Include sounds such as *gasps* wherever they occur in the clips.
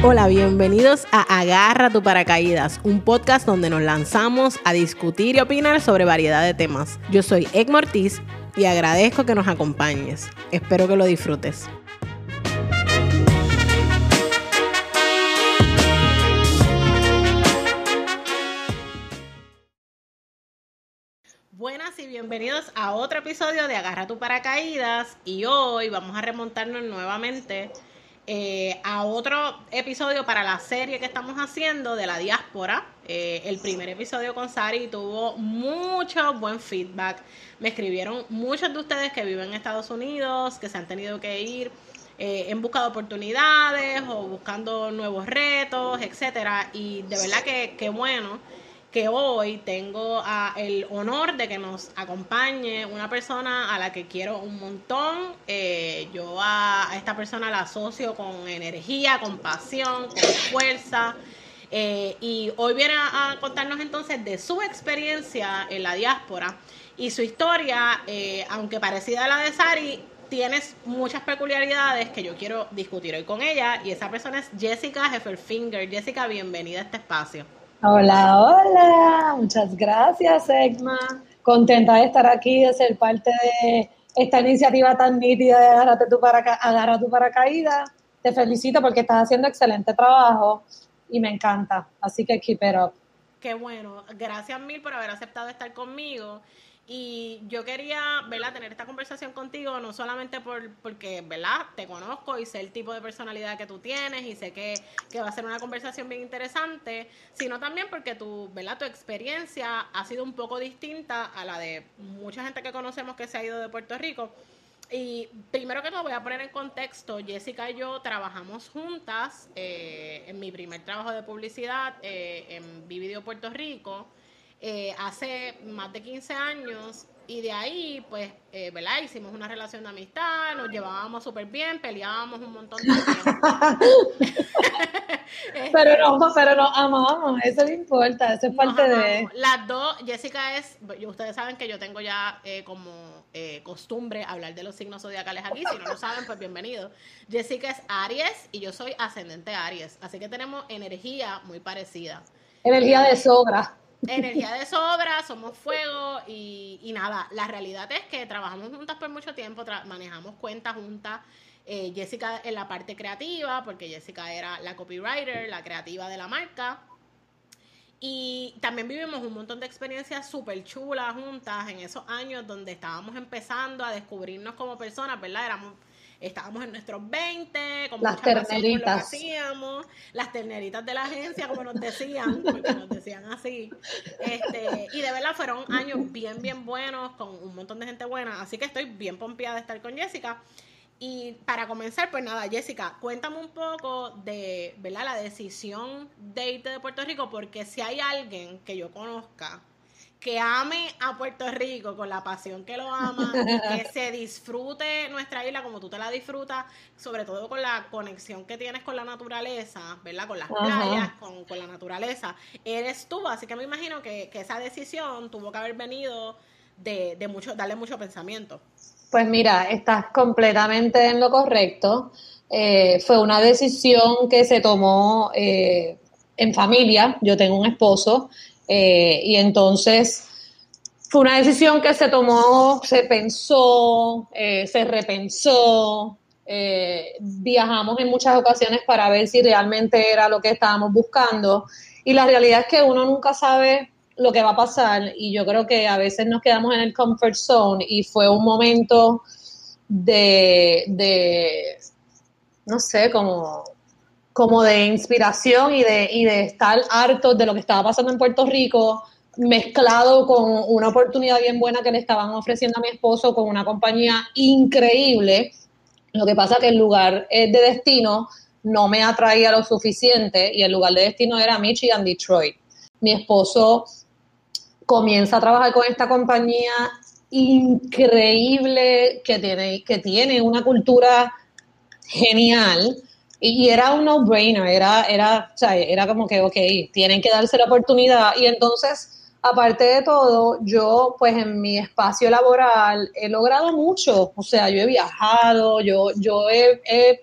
Hola, bienvenidos a Agarra tu paracaídas, un podcast donde nos lanzamos a discutir y opinar sobre variedad de temas. Yo soy Egg Mortiz y agradezco que nos acompañes. Espero que lo disfrutes. Buenas y bienvenidos a otro episodio de Agarra tu paracaídas y hoy vamos a remontarnos nuevamente eh, a otro episodio para la serie que estamos haciendo de la diáspora. Eh, el primer episodio con Sari tuvo mucho buen feedback. Me escribieron muchos de ustedes que viven en Estados Unidos, que se han tenido que ir eh, en busca de oportunidades o buscando nuevos retos, etcétera. Y de verdad que, que bueno que hoy tengo el honor de que nos acompañe una persona a la que quiero un montón. Eh, yo a, esta persona la asocio con energía, con pasión, con fuerza. Eh, y hoy viene a, contarnos entonces de su experiencia en la diáspora y su historia, eh, aunque parecida a la de Sari, tienes muchas peculiaridades que yo quiero discutir hoy con ella y esa persona es Jessica Hefferfinger. Jessica, bienvenida a este espacio. Hola, hola, muchas gracias, Egma. Contenta de estar aquí, de ser parte de esta iniciativa tan nítida de tu, para, Agarra tu paracaídas. Te felicito porque estás haciendo excelente trabajo y me encanta. Así que keep it up. Qué bueno. Gracias mil por haber aceptado estar conmigo. Y yo quería, ¿verdad?, tener esta conversación contigo, no solamente por, porque, ¿verdad?, te conozco y sé el tipo de personalidad que tú tienes y sé que, que va a ser una conversación bien interesante, sino también porque tu, ¿verdad?, tu experiencia ha sido un poco distinta a la de mucha gente que conocemos que se ha ido de Puerto Rico. Y primero que todo voy a poner en contexto, Jessica y yo trabajamos juntas eh, en mi primer trabajo de publicidad eh, en Vivideo Puerto Rico. Eh, hace más de 15 años y de ahí, pues, eh, ¿verdad? Hicimos una relación de amistad, nos llevábamos súper bien, peleábamos un montón de tiempo. *laughs* pero no, pero nos amamos, eso no importa, eso es parte de... Las dos, Jessica es, ustedes saben que yo tengo ya eh, como eh, costumbre hablar de los signos zodiacales aquí, si no lo saben, pues bienvenido. Jessica es Aries y yo soy ascendente Aries, así que tenemos energía muy parecida. Energía de sobra energía de sobra, somos fuego y, nada, la realidad es que trabajamos juntas por mucho tiempo, manejamos cuentas juntas. Eh, Jessica en la parte creativa, porque Jessica era la copywriter, la creativa de la marca. Y también vivimos un montón de experiencias súper chulas juntas en esos años donde estábamos empezando a descubrirnos como personas, ¿verdad? Éramos estábamos en nuestros 20, con las terneritas. hacíamos, las terneritas de la agencia, como nos decían, *laughs* porque nos decían así. Este, y de verdad fueron años bien, bien buenos, con un montón de gente buena. Así que estoy bien pompeada de estar con Jessica. Y para comenzar, pues nada, Jessica, cuéntame un poco de, ¿verdad? La decisión de irte de Puerto Rico, porque si hay alguien que yo conozca que ame a Puerto Rico con la pasión que lo ama y que *laughs* se disfrute nuestra isla como tú te la disfrutas, sobre todo con la conexión que tienes con la naturaleza, ¿verdad? Con las playas, con, la naturaleza, eres tú, así que me imagino que, esa decisión tuvo que haber venido de, de mucho, darle mucho pensamiento. Pues mira, estás completamente en lo correcto. Eh, fue una decisión que se tomó eh, en familia. Yo tengo un esposo eh, y entonces fue una decisión que se tomó, se pensó, eh, se repensó. Eh, viajamos en muchas ocasiones para ver si realmente era lo que estábamos buscando. Y la realidad es que uno nunca sabe lo que va a pasar y yo creo que a veces nos quedamos en el comfort zone y fue un momento de, de no sé, como como de inspiración y de, y de estar hartos de lo que estaba pasando en Puerto Rico, mezclado con una oportunidad bien buena que le estaban ofreciendo a mi esposo con una compañía increíble. Lo que pasa que el lugar de destino no me atraía lo suficiente y el lugar de destino era Michigan, Detroit. Mi esposo comienza a trabajar con esta compañía increíble que tiene una cultura genial y, era un no-brainer, era, era, o sea, era como que, ok, tienen que darse la oportunidad. Y entonces, aparte de todo, yo, pues en mi espacio laboral he logrado mucho. O sea, yo he viajado, yo, yo he,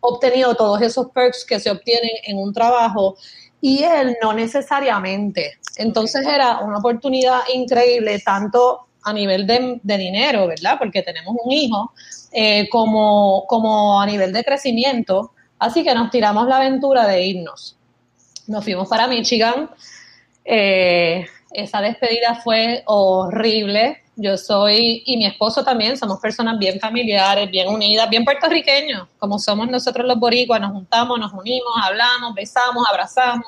obtenido todos esos perks que se obtienen en un trabajo y él no necesariamente. Entonces era una oportunidad increíble, tanto a nivel de, dinero, ¿verdad? Porque tenemos un hijo, eh, como, como a nivel de crecimiento. Así que nos tiramos la aventura de irnos. Nos fuimos para Michigan. Eh, esa despedida fue horrible. Yo soy, y mi esposo también, somos personas bien familiares, bien unidas, bien puertorriqueños, como somos nosotros los boricuas, nos juntamos, nos unimos, hablamos, besamos, abrazamos,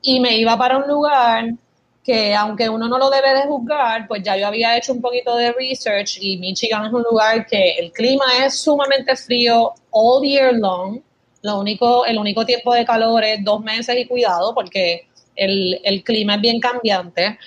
y me iba para un lugar que aunque uno no lo debe de juzgar, pues ya yo había hecho un poquito de research y Michigan es un lugar que el clima es sumamente frío all year long. Lo único, el único tiempo de calor es dos meses y cuidado porque el, el clima es bien cambiante.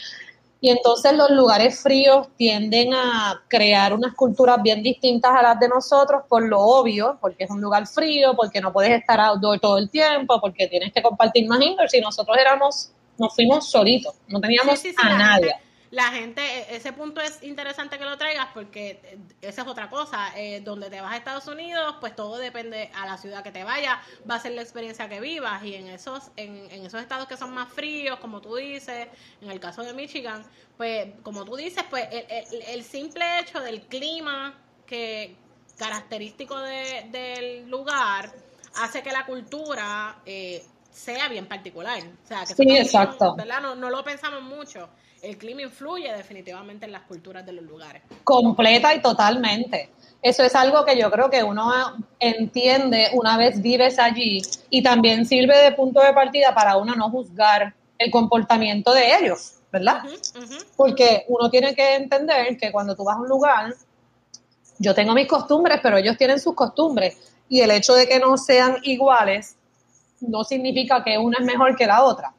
Y entonces los lugares fríos tienden a crear unas culturas bien distintas a las de nosotros por lo obvio, porque es un lugar frío, porque no puedes estar outdoor todo el tiempo, porque tienes que compartir más indoor. Si nosotros éramos, nos fuimos solitos, no teníamos a nadie la gente, e, ese punto es interesante que lo traigas porque eh, esa es otra cosa. Eh, donde te vas a Estados Unidos, pues todo depende a la ciudad que te vayas, va a ser la experiencia que vivas. Y en esos, en, en esos estados que son más fríos, como tú dices, en el caso de Michigan, pues como tú dices, pues el, el, simple hecho del clima que característico de, del lugar hace que la cultura eh, sea bien particular. O sea, que sí, exacto. ¿verdad? No, no lo pensamos mucho el clima influye definitivamente en las culturas de los lugares. Completa y totalmente. Eso es algo que yo creo que uno entiende una vez vives allí y también sirve de punto de partida para uno no juzgar el comportamiento de ellos, ¿verdad? Porque uno tiene que entender que cuando tú vas a un lugar, yo tengo mis costumbres, pero ellos tienen sus costumbres y el hecho de que no sean iguales no significa que una es mejor que la otra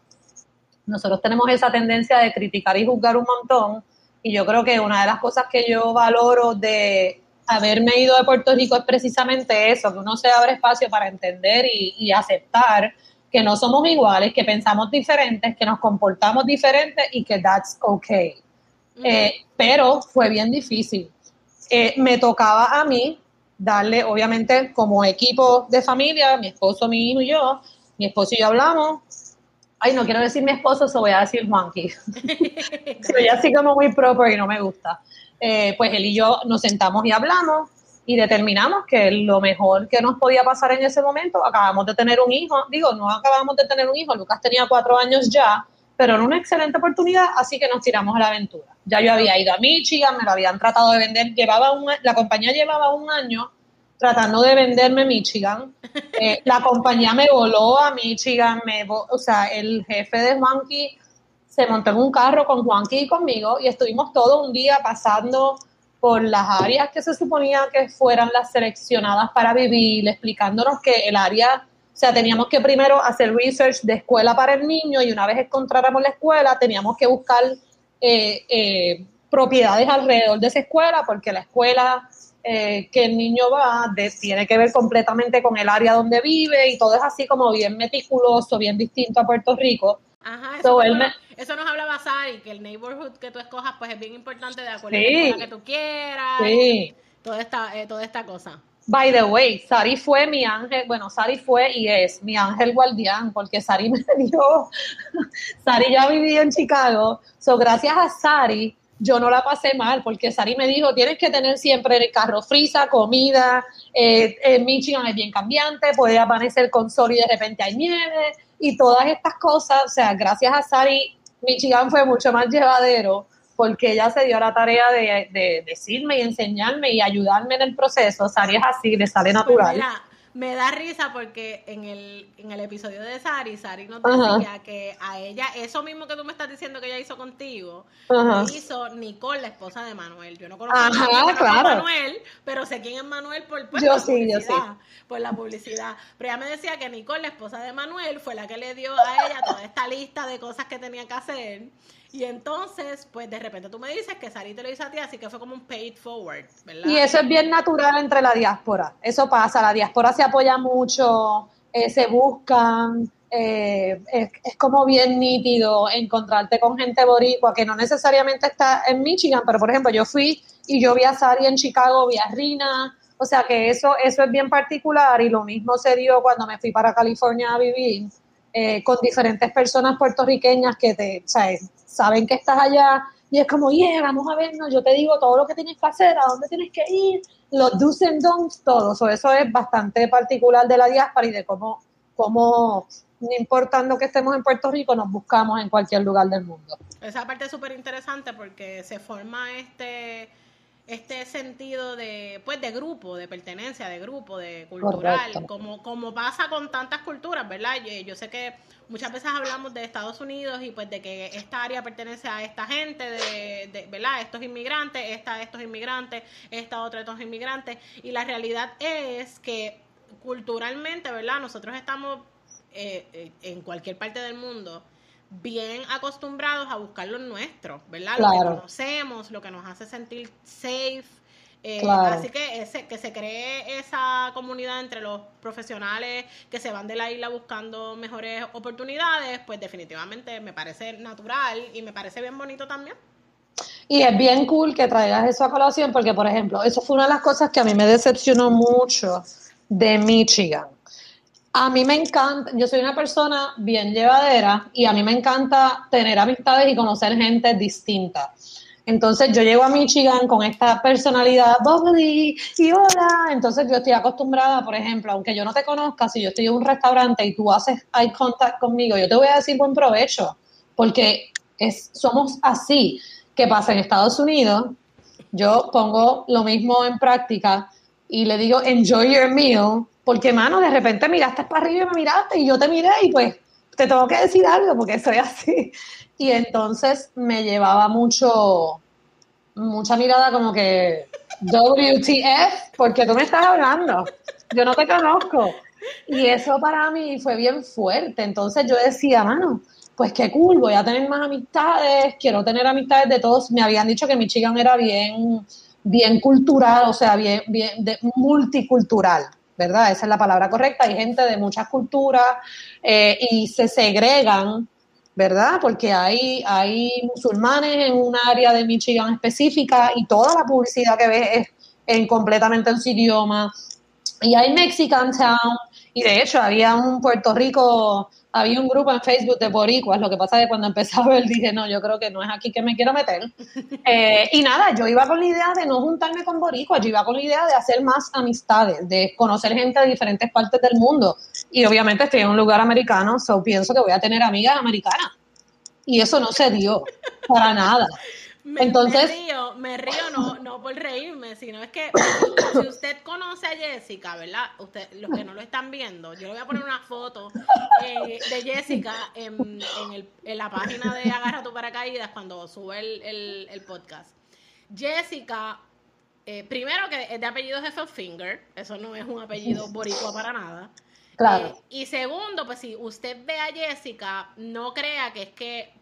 nosotros tenemos esa tendencia de criticar y juzgar un montón. Y yo creo que una de las cosas que yo valoro de haberme ido de Puerto Rico es precisamente eso, que uno se abre espacio para entender y, aceptar que no somos iguales, que pensamos diferentes, que nos comportamos diferentes y que that's okay. Eh, pero fue bien difícil. Eh, me tocaba a mí darle, obviamente, como equipo de familia, mi esposo, mi hijo y yo, mi esposo y yo hablamos, ay, no quiero decir mi esposo, se voy a decir Juanqui. *laughs* Soy así como muy proper y no me gusta. Eh, pues él y yo nos sentamos y hablamos y determinamos que lo mejor que nos podía pasar en ese momento, acabamos de tener un hijo, digo, no acabamos de tener un hijo, Lucas tenía cuatro años ya, pero era una excelente oportunidad, así que nos tiramos a la aventura. Ya yo había ido a Michigan, me lo habían tratado de vender, llevaba un, la compañía llevaba un año tratando de venderme Michigan. Eh, la compañía me voló a Michigan, me, o sea, el jefe de Juanqui se montó en un carro con Juanqui y conmigo y estuvimos todo un día pasando por las áreas que se suponía que fueran las seleccionadas para vivir, explicándonos que el área, o sea, teníamos que primero hacer research de escuela para el niño y una vez encontráramos la escuela, teníamos que buscar eh, eh, propiedades alrededor de esa escuela porque la escuela eh, que el niño va tiene que ver completamente con el área donde vive y todo es así como bien meticuloso, bien distinto a Puerto Rico. Ajá, eso, nos hablaba Sari, que el neighborhood que tú escojas pues es bien importante de acuerdo a la que tú quieras, sí. toda, esta, eh, toda esta cosa. By the way, Sari fue mi ángel, bueno, Sari fue y es mi ángel guardián, porque Sari *laughs* me dio, Sari ya vivía en Chicago, so gracias a Sari yo no la pasé mal, porque Sari me dijo, tienes que tener siempre el carro frisa, comida, eh, en Michigan es bien cambiante, puede amanecer con sol y de repente hay nieve, y todas estas cosas, o sea, gracias a Sari, Michigan fue mucho más llevadero, porque ella se dio la tarea de, decirme y enseñarme y ayudarme en el proceso. Sari es así, le sale natural me da risa porque en el, en el episodio de Sari, Sari nos decía que a ella, eso mismo que tú me estás diciendo que ella hizo contigo, lo hizo Nicole, la esposa de Manuel. Yo no conozco a Manuel, pero sé quién es Manuel por, pues, la publicidad, por la publicidad. Pero ella me decía que Nicole, la esposa de Manuel, fue la que le dio a ella toda esta lista de cosas que tenía que hacer. Y entonces, pues de repente tú me dices que Sari te lo hizo a ti, así que fue como un paid forward, ¿verdad? Y eso es bien natural entre la diáspora. Eso pasa, la diáspora se apoya mucho, eh, se buscan, eh, es, como bien nítido encontrarte con gente boricua que no necesariamente está en Michigan, pero por ejemplo yo fui y yo vi a Sari en Chicago, vi a Rina, O sea que eso, eso es bien particular y lo mismo se dio cuando me fui para California a vivir eh, con diferentes personas puertorriqueñas que te, saben que estás allá y es como, yeah, vamos a vernos, yo te digo todo lo que tienes que hacer, a dónde tienes que ir, los do's and don'ts, todo. eso es bastante particular de la diáspora y de cómo, cómo, no importando que estemos en Puerto Rico, nos buscamos en cualquier lugar del mundo. Esa parte es súper interesante porque se forma este este sentido de pues de grupo, de pertenencia, de grupo, de cultural, como como pasa con tantas culturas, ¿verdad? Yo, sé que muchas veces hablamos de Estados Unidos y pues de que esta área pertenece a esta gente, de, de ¿verdad? Estos inmigrantes, esta a estos inmigrantes, esta otra a estos inmigrantes y la realidad es que culturalmente, ¿verdad? Nosotros estamos eh, eh, en cualquier parte del mundo bien acostumbrados a buscar lo nuestro, ¿verdad? Lo que conocemos, lo que nos hace sentir safe. Eh, así que ese, que se cree esa comunidad entre los profesionales que se van de la isla buscando mejores oportunidades, pues definitivamente me parece natural y me parece bien bonito también. Y es bien cool que traigas eso a colación porque, por ejemplo, eso fue una de las cosas que a mí me decepcionó mucho de Michigan a mí me encanta, yo soy una persona bien llevadera y a mí me encanta tener amistades y conocer gente distinta. Entonces yo llego a Michigan con esta personalidad bubbly y hola, entonces yo estoy acostumbrada, por ejemplo, aunque yo no te conozca, si yo estoy en un restaurante y tú haces eye contact conmigo, yo te voy a decir buen provecho, porque es, somos así. ¿Qué pasa en Estados Unidos? Yo pongo lo mismo en práctica y le digo enjoy your meal porque, mano, de repente miraste para arriba y me miraste y yo te miré y pues te tengo que decir algo porque soy así. Y entonces me llevaba mucho, mucha mirada como que, WTF, porque tú me estás hablando, yo no te conozco. Y eso para mí fue bien fuerte. Entonces yo decía, mano, pues qué cool, voy a tener más amistades, quiero tener amistades de todos. Me habían dicho que Michigan era bien, bien cultural, o sea, bien, bien de, multicultural. ¿Verdad? Esa es la palabra correcta. Hay gente de muchas culturas eh, y se segregan, ¿verdad? Porque hay, hay musulmanes en un área de Michigan específica y toda la publicidad que ves es en, completamente en su idioma. Y hay Mexican Town, y de hecho había un Puerto Rico había un grupo en Facebook de boricuas, lo que pasa es que cuando empecé a ver dije, no, yo creo que no es aquí que me quiero meter. *laughs* Eh, y nada, yo iba con la idea de no juntarme con boricuas, yo iba con la idea de hacer más amistades, de conocer gente de diferentes partes del mundo. Y obviamente estoy en un lugar americano, so pienso que voy a tener amigas americanas. Y eso no se dio para nada. Me, Entonces, río, me río no, *laughs* no por reírme, sino es que si usted conoce a Jessica, ¿verdad? Usted, los que no lo están viendo, yo le voy a poner una foto eh, de Jessica en, en, la página de Agarra tu paracaídas cuando sube el, el, podcast. Jessica, eh, primero que es de apellido Finger, eso no es un apellido boricua para nada. Claro. Eh, y segundo, pues si usted ve a Jessica, no crea que es que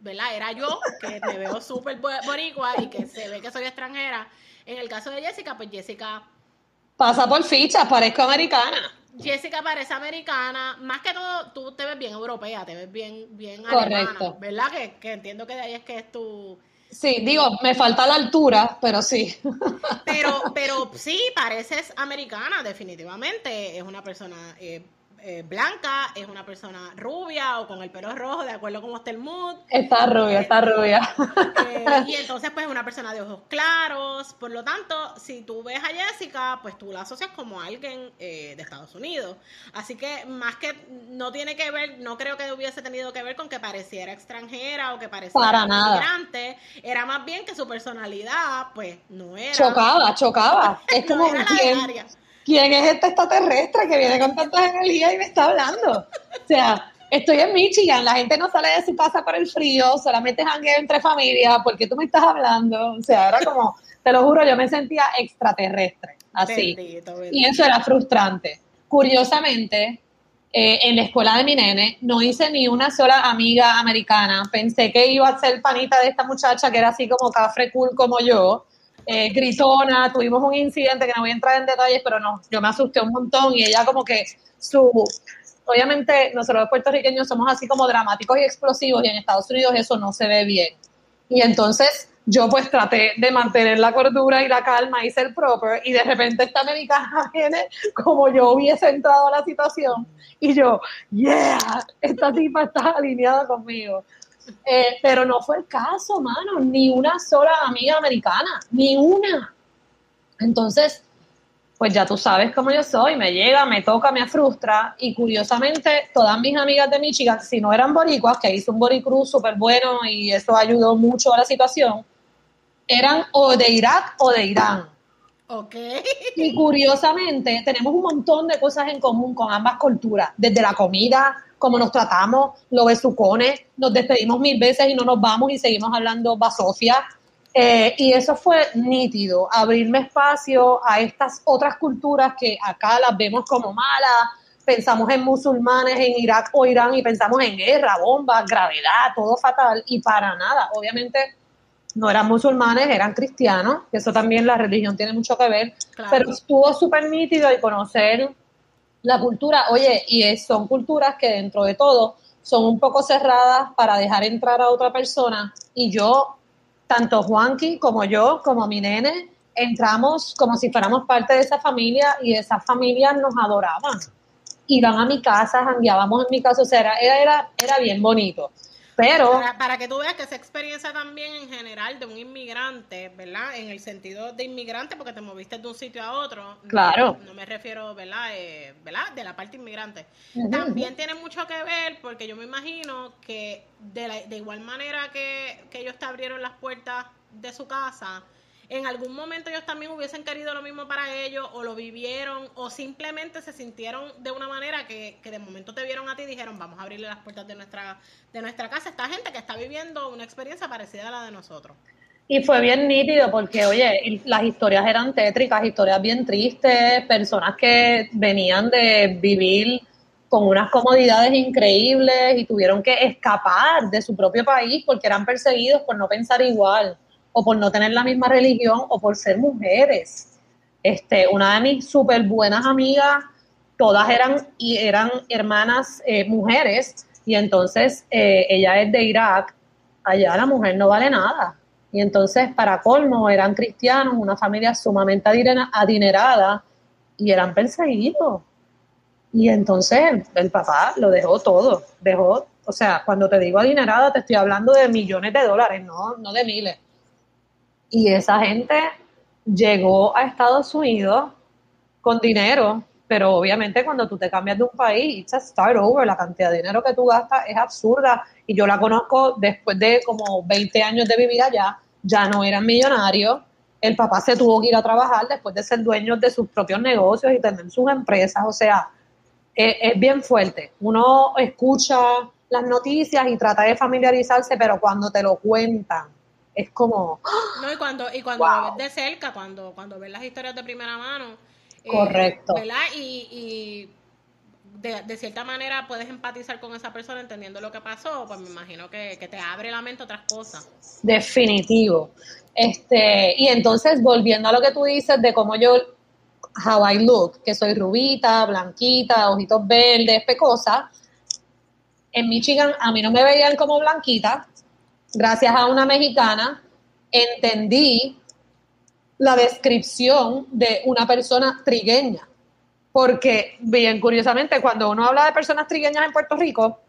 ¿verdad? Era yo, que me veo súper boricua y que se ve que soy extranjera. En el caso de Jessica, pues Jessica... Pasa por fichas, parezco americana. Jessica parece americana, más que todo tú te ves bien europea, te ves bien, bien Correcto. ¿verdad? Que, que entiendo que de ahí es que es tu... Sí, digo, me falta la altura, pero sí. Pero, *laughs* pero sí, pareces americana, definitivamente. Es una persona eh, eh, blanca, es una persona rubia o con el pelo rojo, de acuerdo cómo esté el mood. Está rubia, está rubia. Eh, *laughs* y entonces, pues, una persona de ojos claros. Por lo tanto, si tú ves a Jessica, pues tú la asocias como alguien eh, de Estados Unidos. Así que, más que no tiene que ver, no creo que hubiese tenido que ver con que pareciera extranjera o que pareciera inmigrante. Era más bien que su personalidad, pues, no era. Chocaba, chocaba. *laughs* Es como ¿quién es este extraterrestre que viene con tantas energías y me está hablando? O sea, estoy en Michigan, la gente no sale de su casa por el frío, solamente jangueo entre familias, ¿por qué tú me estás hablando? O sea, era como, te lo juro, yo me sentía extraterrestre, así. Y eso era frustrante. Curiosamente, eh, en la escuela de mi nene no hice ni una sola amiga americana. Pensé que iba a ser panita de esta muchacha que era así como cafre cool como yo eh, gritona, tuvimos un incidente que no voy a entrar en detalles, pero no, yo me asusté un montón y ella como que su... Obviamente nosotros los puertorriqueños somos así como dramáticos y explosivos y en Estados Unidos eso no se ve bien. Y entonces yo pues traté de mantener la cordura y la calma y ser proper y de repente esta americana *laughs* viene como yo hubiese entrado a la situación y yo, yeah, esta tipa está alineada conmigo. Eh, pero no fue el caso, mano, ni una sola amiga americana, ni una. Entonces, pues ya tú sabes cómo yo soy, me llega, me toca, me frustra y curiosamente todas mis amigas de Michigan, si no eran boricuas, que hizo un boricruz súper bueno y eso ayudó mucho a la situación, eran o de Irak o de Irán. Ok. Y curiosamente tenemos un montón de cosas en común con ambas culturas, desde la comida, cómo nos tratamos, los besucones, nos despedimos mil veces y no nos vamos y seguimos hablando basofia. Eh, y eso fue nítido, abrirme espacio a estas otras culturas que acá las vemos como malas, pensamos en musulmanes en Irak o Irán y pensamos en guerra, bombas, gravedad, todo fatal y para nada. Obviamente no eran musulmanes, eran cristianos, eso también la religión tiene mucho que ver, pero estuvo súper nítido y conocer la cultura, oye, y son culturas que dentro de todo son un poco cerradas para dejar entrar a otra persona y yo, tanto Juanqui como yo, como mi nene, entramos como si fuéramos parte de esa familia y esas familias nos adoraban. Iban a mi casa, jangueábamos en mi casa, o sea, era, era, era bien bonito. Pero. Para, que tú veas que esa experiencia también en general de un inmigrante, ¿verdad? En el sentido de inmigrante, porque te moviste de un sitio a otro. Claro. No, me refiero, ¿verdad? Eh, ¿verdad? De la parte inmigrante. También tiene mucho que ver, porque yo me imagino que de, de igual manera que, que ellos te abrieron las puertas de su casa en algún momento ellos también hubiesen querido lo mismo para ellos o lo vivieron o simplemente se sintieron de una manera que, que de momento te vieron a ti y dijeron vamos a abrirle las puertas de nuestra, de nuestra casa a esta gente que está viviendo una experiencia parecida a la de nosotros. Y fue bien nítido porque, oye, las historias eran tétricas, historias bien tristes, personas que venían de vivir con unas comodidades increíbles y tuvieron que escapar de su propio país porque eran perseguidos por no pensar igual o por no tener la misma religión o por ser mujeres. Este, una de mis súper buenas amigas, todas eran, y eran hermanas eh, mujeres, y entonces eh, ella es de Irak, allá la mujer no vale nada. Y entonces, para colmo, eran cristianos, una familia sumamente adinerada, y eran perseguidos. Y entonces el, el papá lo dejó todo, dejó, o sea, cuando te digo adinerada, te estoy hablando de millones de dólares, no, no de miles y esa gente llegó a Estados Unidos con dinero, pero obviamente cuando tú te cambias de un país, it's a start over, la cantidad de dinero que tú gastas es absurda. Y yo la conozco después de como 20 años de vivir allá, ya no eran millonarios. El papá se tuvo que ir a trabajar después de ser dueño de sus propios negocios y tener sus empresas. O sea, es, es bien fuerte. Uno escucha las noticias y trata de familiarizarse, pero cuando te lo cuentan, es como... No, y cuando, y cuando lo ves de cerca, cuando, cuando ves las historias de primera mano. Eh, Correcto. ¿Verdad? Y, y de, cierta manera puedes empatizar con esa persona entendiendo lo que pasó, pues me imagino que, te abre la mente otras cosas. Definitivo. Este, y entonces, volviendo a lo que tú dices de cómo yo, how I look, que soy rubita, blanquita, ojitos verdes, pecosa, en Michigan a mí no me veían como blanquita, gracias a una mexicana, entendí la descripción de una persona trigueña. Porque, bien curiosamente, cuando uno habla de personas trigueñas en Puerto Rico,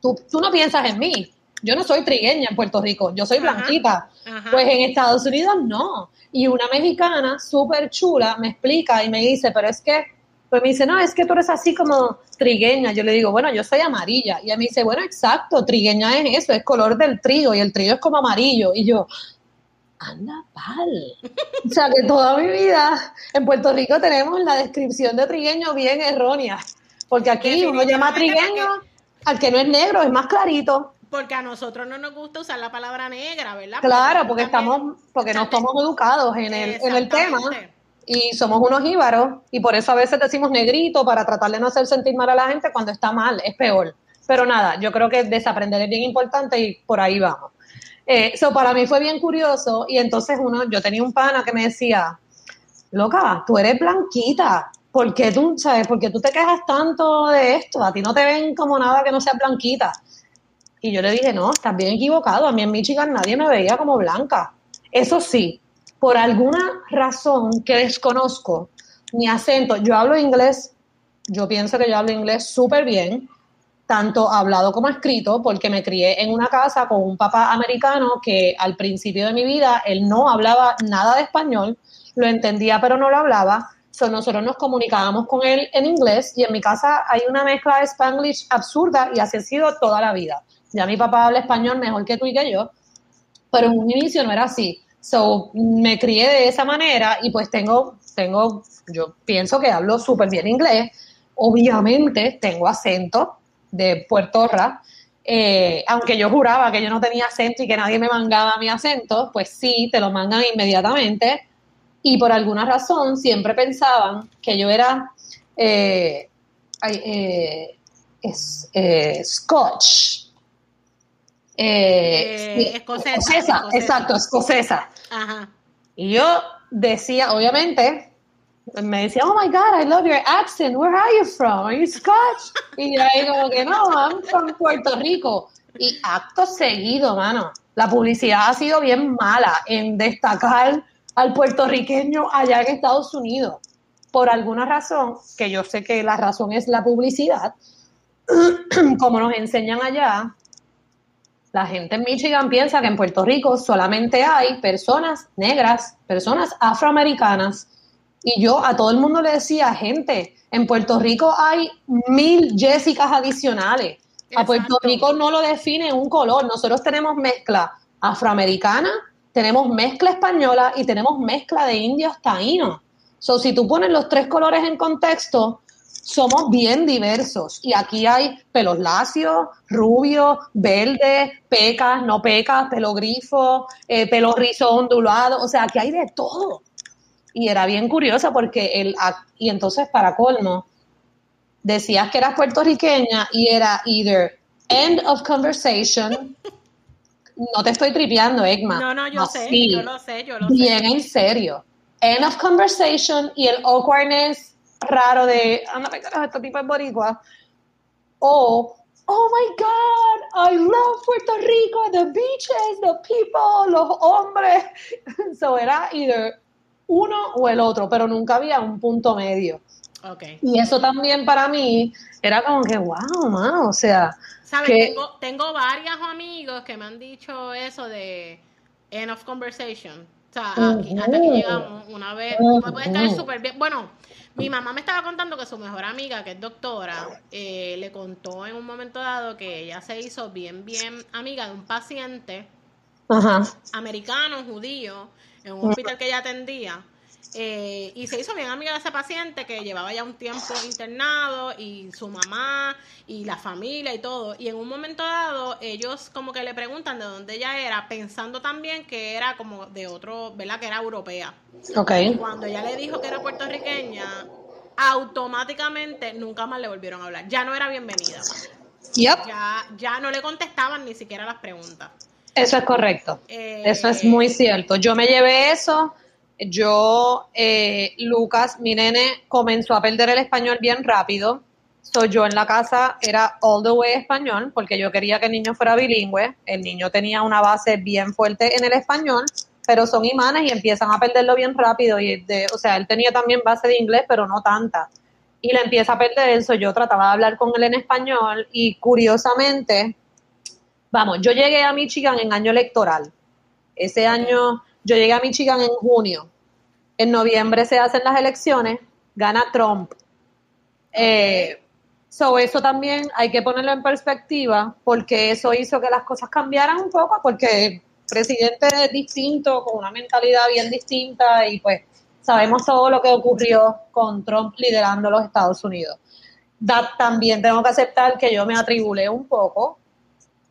tú, no piensas en mí. Yo no soy trigueña en Puerto Rico, yo soy blanquita. Pues en Estados Unidos no. Y una mexicana súper chula me explica y me dice, pero es que pues me dice, no, es que tú eres así como trigueña. Yo le digo, bueno, yo soy amarilla. Y ella me dice, bueno, exacto, trigueña es eso, es color del trigo y el trigo es como amarillo. Y yo, anda pal. o sea que toda mi vida en Puerto Rico tenemos la descripción de trigueño bien errónea. Porque aquí uno llama trigueño al que no es negro, es más clarito. Porque a nosotros no nos gusta usar la palabra negra, ¿verdad? Claro, porque, estamos, porque no estamos educados en el, en el tema y somos unos íbaros y por eso a veces decimos negrito para tratar de no hacer sentir mal a la gente cuando está mal, es peor. Pero nada, yo creo que desaprender es bien importante y por ahí vamos. Eso eh, para mí fue bien curioso y entonces uno, yo tenía un pana que me decía, loca, tú eres blanquita, ¿por qué tú, sabes, por qué tú te quejas tanto de esto? A ti no te ven como nada que no sea blanquita. Y yo le dije, no, estás bien equivocado, a mí en Michigan nadie me veía como blanca Eso sí, por alguna razón que desconozco, mi acento, yo hablo inglés, yo pienso que yo hablo inglés súper bien, tanto hablado como escrito, porque me crié en una casa con un papá americano que al principio de mi vida él no hablaba nada de español, lo entendía pero no lo hablaba. So, nosotros nos comunicábamos con él en inglés y en mi casa hay una mezcla de spanglish absurda y así ha sido toda la vida. Ya mi papá habla español mejor que tú y que yo, pero en un inicio no era así. So, me crié de esa manera y pues tengo, tengo, yo pienso que hablo súper bien inglés. Obviamente tengo acento, de Puerto Rico, eh, aunque yo juraba que yo no tenía acento y que nadie me mangaba mi acento, pues sí, te lo mangan inmediatamente. Y por alguna razón siempre pensaban que yo era eh, eh, scotch. escocesa, exacto, escocesa. Y yo decía, obviamente, me decía, oh my God, I love your accent. Where are you from? Are you Scotch? Y yo ahí como que no, I'm from Puerto Rico. Y acto seguido, mano, la publicidad ha sido bien mala en destacar al puertorriqueño allá en Estados Unidos. Por alguna razón, que yo sé que la razón es la publicidad, *clears throat* como nos enseñan allá, la gente en Michigan piensa que en Puerto Rico solamente hay personas negras, personas afroamericanas, y yo a todo el mundo le decía, gente, en Puerto Rico hay mil Jessicas adicionales. A Puerto Rico no lo define un color. Nosotros tenemos mezcla afroamericana, tenemos mezcla española y tenemos mezcla de indios taínos. So, si tú pones los tres colores en contexto, somos bien diversos. Y aquí hay pelos lacios, rubios, verdes, pecas, no pecas, pelo grifo, eh, pelo rizo ondulado. O sea, aquí hay de todo y era bien curiosa porque él, y entonces para colmo, decías que eras puertorriqueña y era either end of conversation, no te estoy tripeando, Egma. No, no, yo sé, yo lo sé, yo lo sé. Bien en serio. End of conversation y el awkwardness raro de, anda, carajo, este tipo es boricua. O, oh my God, I love Puerto Rico, the beaches, the people, los hombres. *laughs* So era either uno o el otro, pero nunca había un punto medio. Okay. Y eso también para mí era como que, wow, mano, o sea. ¿Sabes? Tengo, tengo varios amigos que me han dicho eso de end of conversation. O sea, aquí, hasta que llegamos una vez, me puede estar súper bien. Bueno, mi mamá me estaba contando que su mejor amiga, que es doctora, eh, le contó en un momento dado que ella se hizo bien, bien amiga de un paciente americano, judío, en un hospital que ella atendía. Eh, y se hizo bien amiga de ese paciente que llevaba ya un tiempo internado y su mamá y la familia y todo. Y en un momento dado ellos como que le preguntan de dónde ella era, pensando también que era como de otro, ¿verdad? Que era europea. Ok. cuando ella le dijo que era puertorriqueña, automáticamente nunca más le volvieron a hablar. Ya no era bienvenida. Yep. Ya, ya no le contestaban ni siquiera las preguntas. Eso es correcto. eso es muy cierto. Yo me llevé eso. Yo, eh, Lucas, mi nene, comenzó a perder el español bien rápido. Soy yo en la casa era all the way español porque yo quería que el niño fuera bilingüe. El niño tenía una base bien fuerte en el español, pero son imanes y empiezan a perderlo bien rápido. Y de, o sea, él tenía también base de inglés, pero no tanta. Y le empieza a perder eso. Yo trataba de hablar con él en español y curiosamente Vamos, yo llegué a Michigan en año electoral. Ese año, yo llegué a Michigan en junio. En noviembre se hacen las elecciones, gana Trump. Eh, eso también hay que ponerlo en perspectiva porque eso hizo que las cosas cambiaran un poco porque el presidente es distinto, con una mentalidad bien distinta y pues sabemos todo lo que ocurrió con Trump liderando los Estados Unidos. también tengo que aceptar que yo me atribulé un poco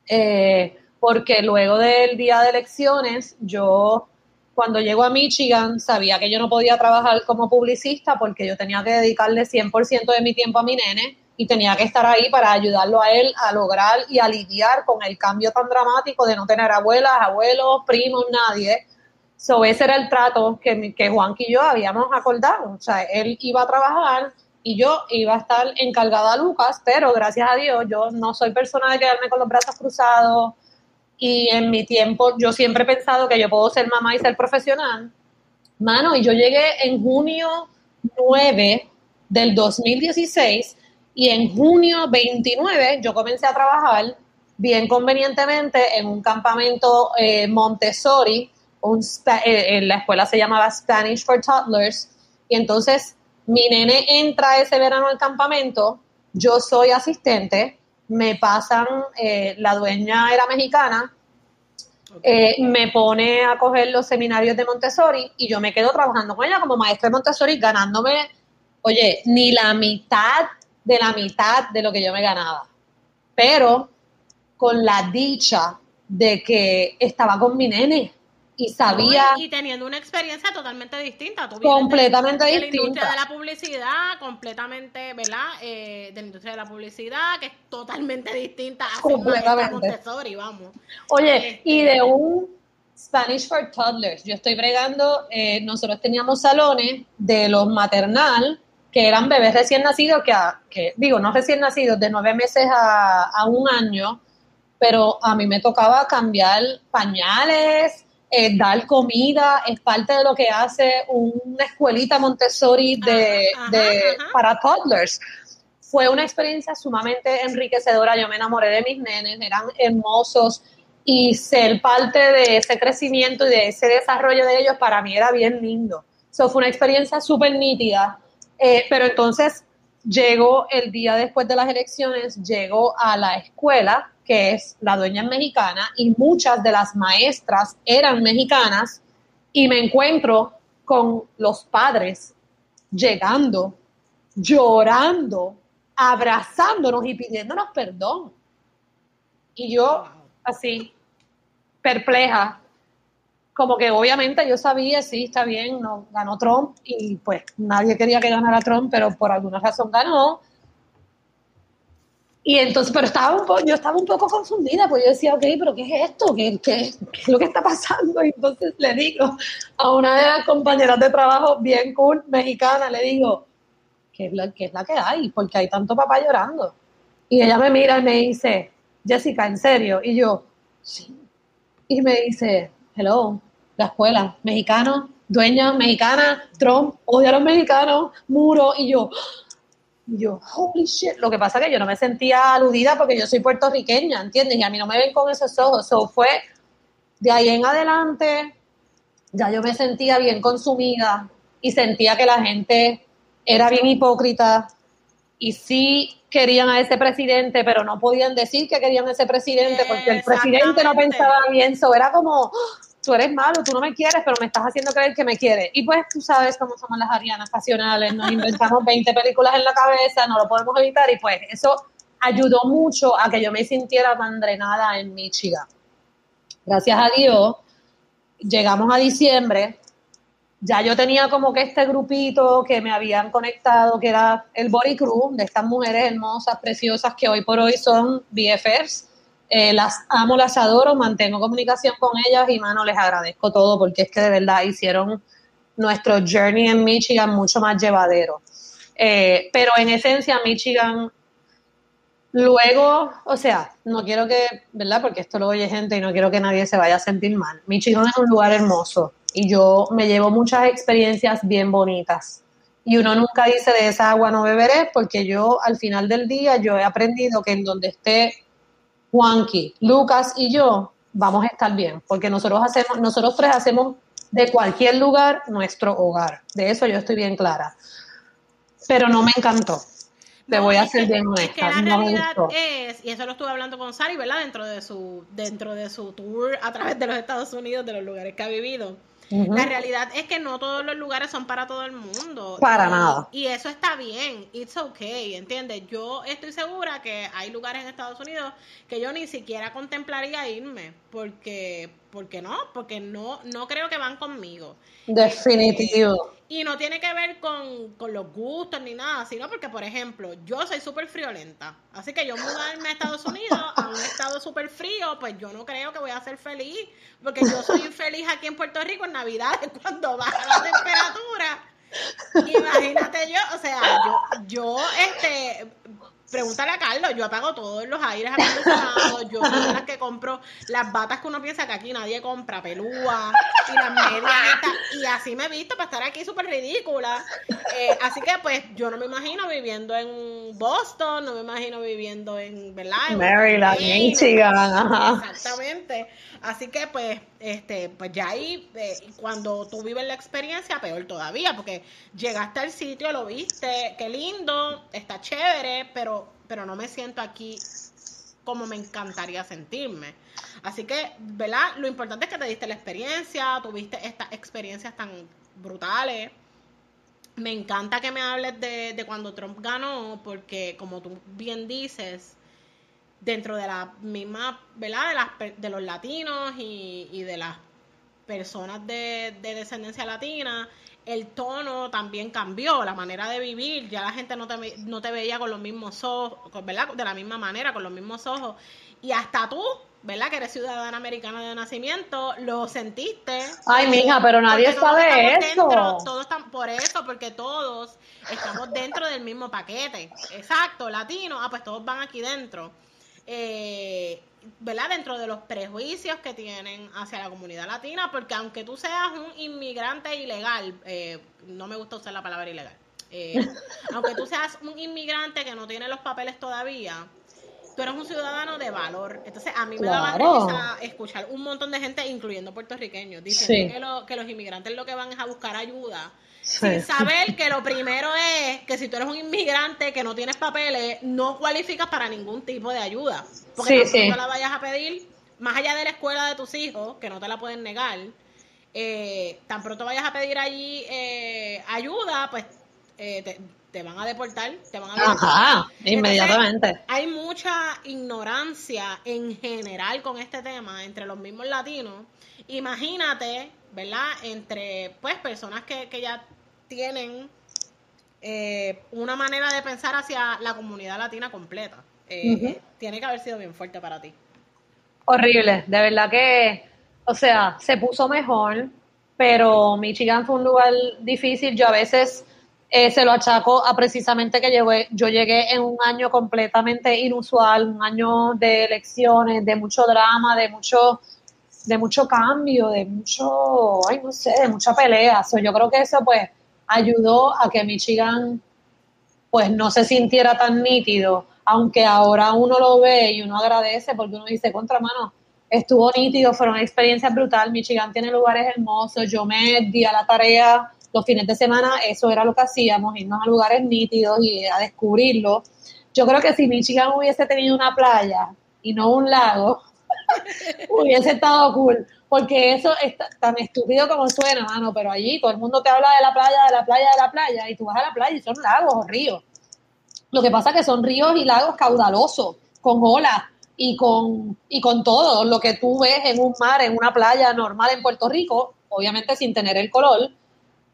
eh, porque luego del día de elecciones, yo cuando llego a Michigan sabía que yo no podía trabajar como publicista porque yo tenía que dedicarle 100% de mi tiempo a mi nene y tenía que estar ahí para ayudarlo a él a lograr y a lidiar con el cambio tan dramático de no tener abuelas, abuelos, primos, nadie. So, ese era el trato que, que Juan y yo habíamos acordado. O sea, él iba a trabajar y yo iba a estar encargada a Lucas, pero gracias a Dios yo no soy persona de quedarme con los brazos cruzados. Y en mi tiempo yo siempre he pensado que yo puedo ser mamá y ser profesional. Mano, y yo llegué en junio 9 del 2016 y en junio 29 yo comencé a trabajar bien convenientemente en un campamento eh, Montessori, un, eh, en la escuela se llamaba Spanish for Toddlers, y entonces mi nene entra ese verano al campamento, yo soy asistente, me pasan, eh, la dueña era mexicana, me pone a coger los seminarios de Montessori y yo me quedo trabajando con ella como maestra de Montessori, ganándome, oye, ni la mitad de la mitad de lo que yo me ganaba. Pero con la dicha de que estaba con mi nene y sabía... y, teniendo una experiencia totalmente distinta. completamente distinta. De la industria de la publicidad, completamente, ¿verdad? Eh, de la industria de la publicidad, que es totalmente distinta a completamente. Montessori, vamos. Oye, y de este, un Spanish for Toddlers, yo estoy bregando, eh, nosotros teníamos salones de los maternal, que eran bebés recién nacidos, que, que digo, no recién nacidos, de nueve meses a, a un año, pero a mí me tocaba cambiar pañales, eh, dar comida, es parte de lo que hace una escuelita Montessori de, para toddlers. Fue una experiencia sumamente enriquecedora, yo me enamoré de mis nenes, eran hermosos y ser parte de ese crecimiento y de ese desarrollo de ellos para mí era bien lindo. Eso fue una experiencia súper nítida, eh, pero entonces llegó el día después de las elecciones, llegó a la escuela que es la dueña mexicana, y muchas de las maestras eran mexicanas, y me encuentro con los padres llegando, llorando, abrazándonos y pidiéndonos perdón. Y yo así, perpleja, como que obviamente yo sabía, sí, está bien, no, ganó Trump y pues nadie quería que ganara Trump, pero por alguna razón ganó y entonces, pero estaba un poco, yo estaba un poco confundida, porque yo decía, ok, pero ¿qué es esto? ¿Qué, qué, es lo que está pasando? Y entonces le digo a una de las compañeras de trabajo bien cool, mexicana, le digo, ¿qué es la, qué es la que hay? Porque hay tanto papá llorando. Y ella me mira y me dice, Jessica, ¿en serio? Y yo, sí. Y me dice, hello, la escuela, mexicano, dueña mexicana, Trump, odia a los mexicanos, muro. Y yo, y yo, holy shit. Lo que pasa es que yo no me sentía aludida porque yo soy puertorriqueña, ¿entiendes? Y a mí no me ven con esos ojos. So fue de ahí en adelante, ya yo me sentía bien consumida y sentía que la gente era bien hipócrita y sí querían a ese presidente, pero no podían decir que querían a ese presidente porque el presidente no pensaba bien. Eso era como, tú eres malo, tú no me quieres, pero me estás haciendo creer que me quieres. Y pues tú sabes cómo somos las arianas pasionales, nos inventamos *laughs* 20 películas en la cabeza, no lo podemos evitar y pues eso ayudó mucho a que yo me sintiera tan drenada en Michigan. Gracias a Dios, llegamos a diciembre, ya yo tenía como que este grupito que me habían conectado, que era el Body Crew, de estas mujeres hermosas, preciosas, que hoy por hoy son BFFs eh, las amo, las adoro, mantengo comunicación con ellas y, mano, les agradezco todo porque es que de verdad hicieron nuestro journey en Michigan mucho más llevadero. Eh, pero en esencia, Michigan, luego, o sea, no quiero que, ¿verdad? Porque esto lo oye gente y no quiero que nadie se vaya a sentir mal. Michigan es un lugar hermoso y yo me llevo muchas experiencias bien bonitas. Y uno nunca dice de esa agua no beberé porque yo al final del día yo he aprendido que en donde esté Juanqui, Lucas y yo vamos a estar bien, porque nosotros hacemos, nosotros tres hacemos de cualquier lugar nuestro hogar. De eso yo estoy bien clara. Pero no me encantó. Te voy a ser bien honesta. Es que la realidad es, y eso lo estuve hablando con Sari, ¿verdad? Dentro de su, dentro de su tour a través de los Estados Unidos, de los lugares que ha vivido la realidad es que no todos los lugares son para todo el mundo. Para nada. Y eso está bien, it's okay, ¿entiendes? Yo estoy segura que hay lugares en Estados Unidos que yo ni siquiera contemplaría irme, porque, porque no, porque no, no creo que van conmigo. Definitivo. Y no tiene que ver con, los gustos ni nada, sino porque, por ejemplo, yo soy súper friolenta. Así que yo mudarme a Estados Unidos, a un estado súper frío, pues yo no creo que voy a ser feliz. Porque yo soy infeliz aquí en Puerto Rico en Navidad, *laughs* cuando baja la temperatura. Imagínate yo, o sea, yo, yo, este, pregúntale a Carlos, yo apago todos los aires acondicionados, yo soy las que compro las batas que uno piensa que aquí nadie compra, pelúa, y las medias y así me he visto para estar aquí súper ridícula. Eh, así que pues yo no me imagino viviendo en Boston, no me imagino viviendo en, ¿verdad? Maryland, Michigan, Exactamente. Así que pues, este, pues ya ahí, eh, cuando tú vives la experiencia, peor todavía, porque llegaste al sitio, lo viste, qué lindo, está chévere, pero, pero no me siento aquí como me encantaría sentirme. Así que, ¿verdad? Lo importante es que te diste la experiencia, tuviste estas experiencias tan brutales. Me encanta que me hables de, de cuando Trump ganó, porque como tú bien dices, dentro de la misma, ¿verdad? De, las, de los latinos y, de las personas de, descendencia latina, el tono también cambió, la manera de vivir, ya la gente no te, no te veía con los mismos ojos, ¿verdad? De la misma manera, con los mismos ojos. Y hasta tú, ¿verdad? Que eres ciudadana americana de nacimiento, lo sentiste. Ay, mija, pero nadie sabe eso. todos están por eso, porque todos estamos dentro del mismo paquete. Exacto, latino, ah, pues todos van aquí dentro eh, ¿verdad? Dentro de los prejuicios que tienen hacia la comunidad latina, porque aunque tú seas un inmigrante ilegal, eh, no me gusta usar la palabra ilegal, eh, *laughs* aunque tú seas un inmigrante que no tiene los papeles todavía, tú eres un ciudadano de valor. Entonces, a mí me da risa escuchar un montón de gente, incluyendo puertorriqueños, diciendo que, que los inmigrantes lo que van es a buscar ayuda sin saber que lo primero es que si tú eres un inmigrante que no tienes papeles, no cualificas para ningún tipo de ayuda. Porque sí, no la vayas a pedir, más allá de la escuela de tus hijos, que no te la pueden negar, eh, tan pronto vayas a pedir allí eh, ayuda, pues eh, te, van a deportar, te van a Ajá, inmediatamente. hay mucha ignorancia en general con este tema entre los mismos latinos. Imagínate, ¿verdad? Entre pues personas que, que ya tienen eh, una manera de pensar hacia la comunidad latina completa. Eh, tiene que haber sido bien fuerte para ti. Horrible, de verdad que, o sea, se puso mejor, pero Michigan fue un lugar difícil. Yo a veces eh, se lo achaco a precisamente que llegué, yo llegué en un año completamente inusual, un año de elecciones, de mucho drama, de mucho de mucho cambio, de mucho, ay, no sé, de mucha pelea. yo creo que eso, pues, ayudó a que Michigan pues no se sintiera tan nítido, aunque ahora uno lo ve y uno agradece porque uno dice, contra mano, estuvo nítido, fue una experiencia brutal, Michigan tiene lugares hermosos, yo me di a la tarea los fines de semana, eso era lo que hacíamos, irnos a lugares nítidos y a descubrirlo. Yo creo que si Michigan hubiese tenido una playa y no un lago, *laughs* hubiese estado cool porque eso es tan estúpido como suena, mano, pero allí todo el mundo te habla de la playa, de la playa, de la playa, y tú vas a la playa y son lagos o ríos. Lo que pasa es que son ríos y lagos caudalosos, con olas y con, y con todo lo que tú ves en un mar, en una playa normal en Puerto Rico, obviamente sin tener el color,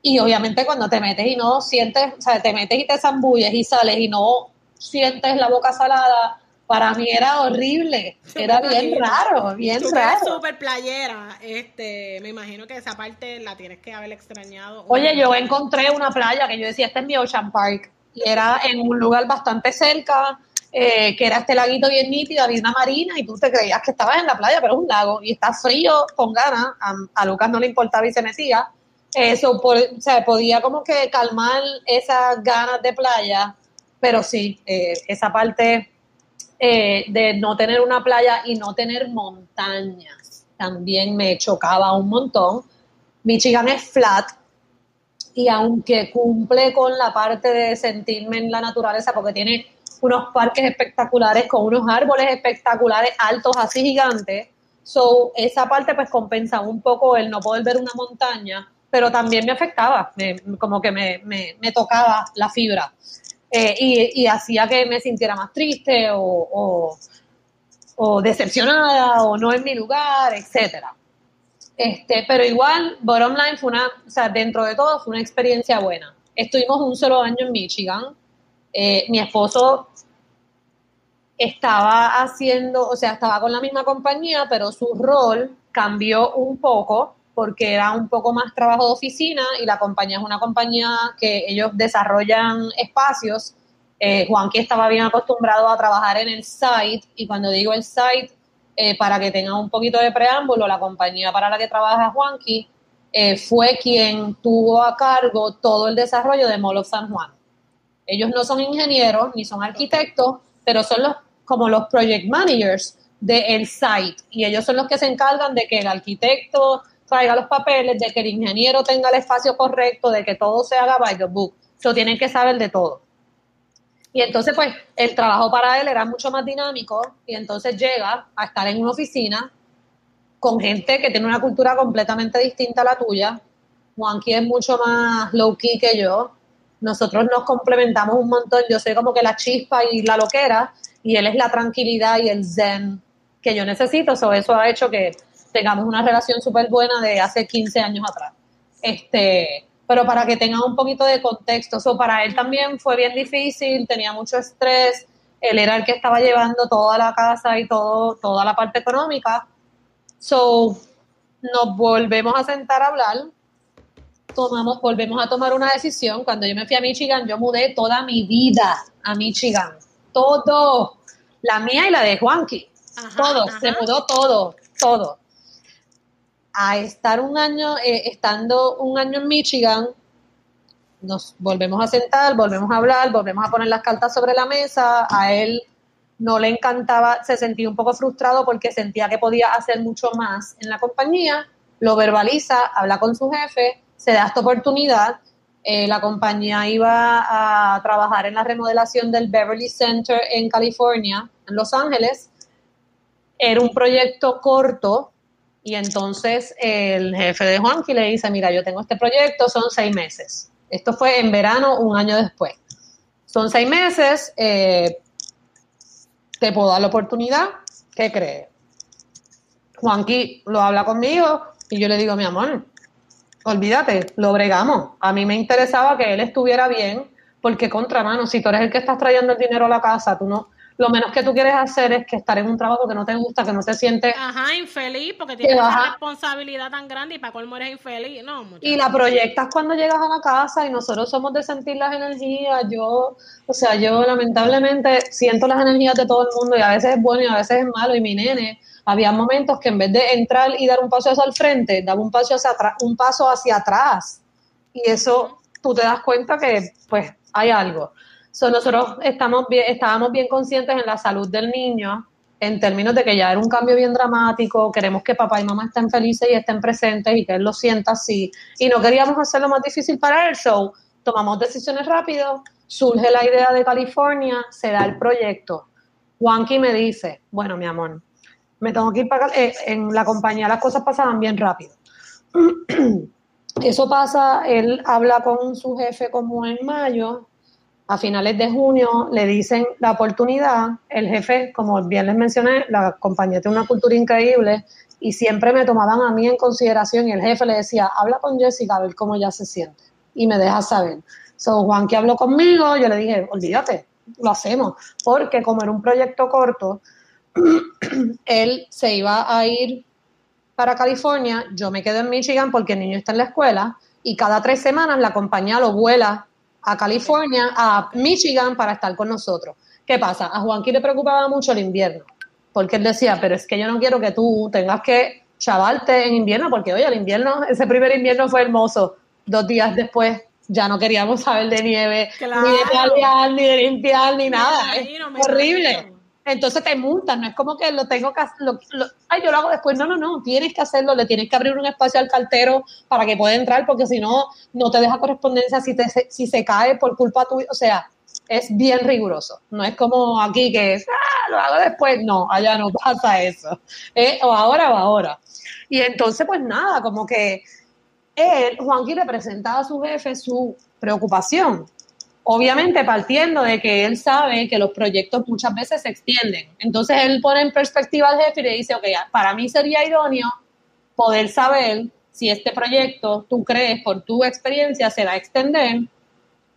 y obviamente cuando te metes y no sientes, o sea, te metes y te zambulles y sales y no sientes la boca salada para mí era horrible, *laughs* era bien raro, bien raro. súper playera, este, me imagino que esa parte la tienes que haber extrañado. Oye, yo encontré una playa que yo decía, este es mi Ocean Park, y era en un lugar bastante cerca, eh, que era este laguito bien nítido, había una marina, y tú te creías que estabas en la playa, pero es un lago, y está frío con ganas, a, Lucas no le importaba y se metía, eso, o sea, podía como que calmar esas ganas de playa, pero sí, eh, esa parte eh, de no tener una playa y no tener montañas. También me chocaba un montón. Michigan es flat y aunque cumple con la parte de sentirme en la naturaleza porque tiene unos parques espectaculares con unos árboles espectaculares altos así gigantes, so esa parte pues compensa un poco el no poder ver una montaña, pero también me afectaba, como que me, me tocaba la fibra. Eh, y, hacía que me sintiera más triste o, decepcionada o no en mi lugar, etcétera. Este, pero igual, bottom line fue una, o sea, dentro de todo fue una experiencia buena. Estuvimos un solo año en Michigan. Eh, mi esposo estaba haciendo, o sea, estaba con la misma compañía, pero su rol cambió un poco porque era un poco más trabajo de oficina y la compañía es una compañía que ellos desarrollan espacios Eh, Juanqui estaba bien acostumbrado a trabajar en el site y cuando digo el site, eh, para que tenga un poquito de preámbulo, la compañía para la que trabaja Juanqui eh, fue quien tuvo a cargo todo el desarrollo de Mall of San Juan. Ellos no son ingenieros ni son arquitectos, pero son los como los project managers del site y ellos son los que se encargan de que el arquitecto traiga los papeles, de que el ingeniero tenga el espacio correcto, de que todo se haga by the book. So, tienen que saber de todo. Y entonces, pues, el trabajo para él era mucho más dinámico y entonces llega a estar en una oficina con gente que tiene una cultura completamente distinta a la tuya. Juanqui es mucho más low key que yo. Nosotros nos complementamos un montón. Yo soy como que la chispa y la loquera y él es la tranquilidad y el zen que yo necesito. So, eso ha hecho que tengamos una relación súper buena de hace 15 años atrás. Este, pero para que tengan un poquito de contexto, so, para él también fue bien difícil, tenía mucho estrés, él era el que estaba llevando toda la casa y todo, toda la parte económica. So, nos volvemos a sentar a hablar, tomamos, volvemos a tomar una decisión. Cuando yo me fui a Michigan, yo mudé toda mi vida a Michigan. Todo. La mía y la de Juanqui. todo. Se mudó todo. Todo. A estar un año, eh, estando un año en Michigan, nos volvemos a sentar, volvemos a hablar, volvemos a poner las cartas sobre la mesa. A él no le encantaba, se sentía un poco frustrado porque sentía que podía hacer mucho más en la compañía, lo verbaliza, habla con su jefe, se da esta oportunidad. Eh, la compañía iba a trabajar en la remodelación del Beverly Center en California, en Los Ángeles. Era un proyecto corto y entonces el jefe de Juanqui le dice, mira, yo tengo este proyecto, son seis meses. Esto fue en verano, un año después. Son seis meses, eh, te puedo dar la oportunidad, ¿qué crees? Juanqui lo habla conmigo y yo le digo, mi amor, olvídate, lo bregamos. A mí me interesaba que él estuviera bien, porque contra mano, si tú eres el que estás trayendo el dinero a la casa, tú no, lo menos que tú quieres hacer es que estar en un trabajo que no te gusta, que no te sientes... Ajá, infeliz, porque tienes una responsabilidad tan grande y para colmo eres infeliz, no. Y la proyectas cuando llegas a la casa y nosotros somos de sentir las energías, yo, o sea, yo lamentablemente siento las energías de todo el mundo y a veces es bueno y a veces es malo. Y mi nene, había momentos que en vez de entrar y dar un paso hacia el frente, daba un paso hacia atrás, un paso hacia atrás. Y eso tú te das cuenta que pues hay algo nosotros estamos bien, estábamos bien conscientes en la salud del niño, en términos de que ya era un cambio bien dramático, queremos que papá y mamá estén felices y estén presentes y que él lo sienta así, y no queríamos hacerlo más difícil para él, so tomamos decisiones rápido, surge la idea de California, se da el proyecto. Juanqui me dice, bueno, mi amor, me tengo que ir para eh, en la compañía las cosas pasaban bien rápido. *clears throat* Eso pasa, él habla con su jefe como en mayo, a finales de junio le dicen la oportunidad, el jefe, como bien les mencioné, la compañía tiene una cultura increíble y siempre me tomaban a mí en consideración y el jefe le decía, habla con Jessica a ver cómo ya se siente y me deja saber. So, Juan que habló conmigo, yo le dije, olvídate, lo hacemos, porque como era un proyecto corto, *clears throat* él se iba a ir para California, yo me quedo en Michigan porque el niño está en la escuela y cada tres semanas la compañía lo vuela a California, a Michigan para estar con nosotros. ¿Qué pasa? A Juanqui le preocupaba mucho el invierno, porque él decía, pero es que yo no quiero que tú tengas que chavarte en invierno, porque oye, el invierno, ese primer invierno fue hermoso. Dos días después ya no queríamos saber de nieve, ni de paliar, ni de limpiar, ni nada. horrible. Entonces te multan, no es como que lo tengo que hacer, ay, yo lo hago después. No, no, no, tienes que hacerlo, le tienes que abrir un espacio al cartero para que pueda entrar, porque si no, no te deja correspondencia si, te, si se cae por culpa tuya. O sea, es bien riguroso. No es como aquí que es, ah, lo hago después. No, allá no *laughs* pasa eso. o ahora o ahora. Y entonces, pues nada, como que él, Juanqui, representaba a su jefe su preocupación Obviamente partiendo de que él sabe que los proyectos muchas veces se extienden. Entonces él pone en perspectiva al jefe y le dice, ok, para mí sería idóneo poder saber si este proyecto tú crees por tu experiencia se va a extender,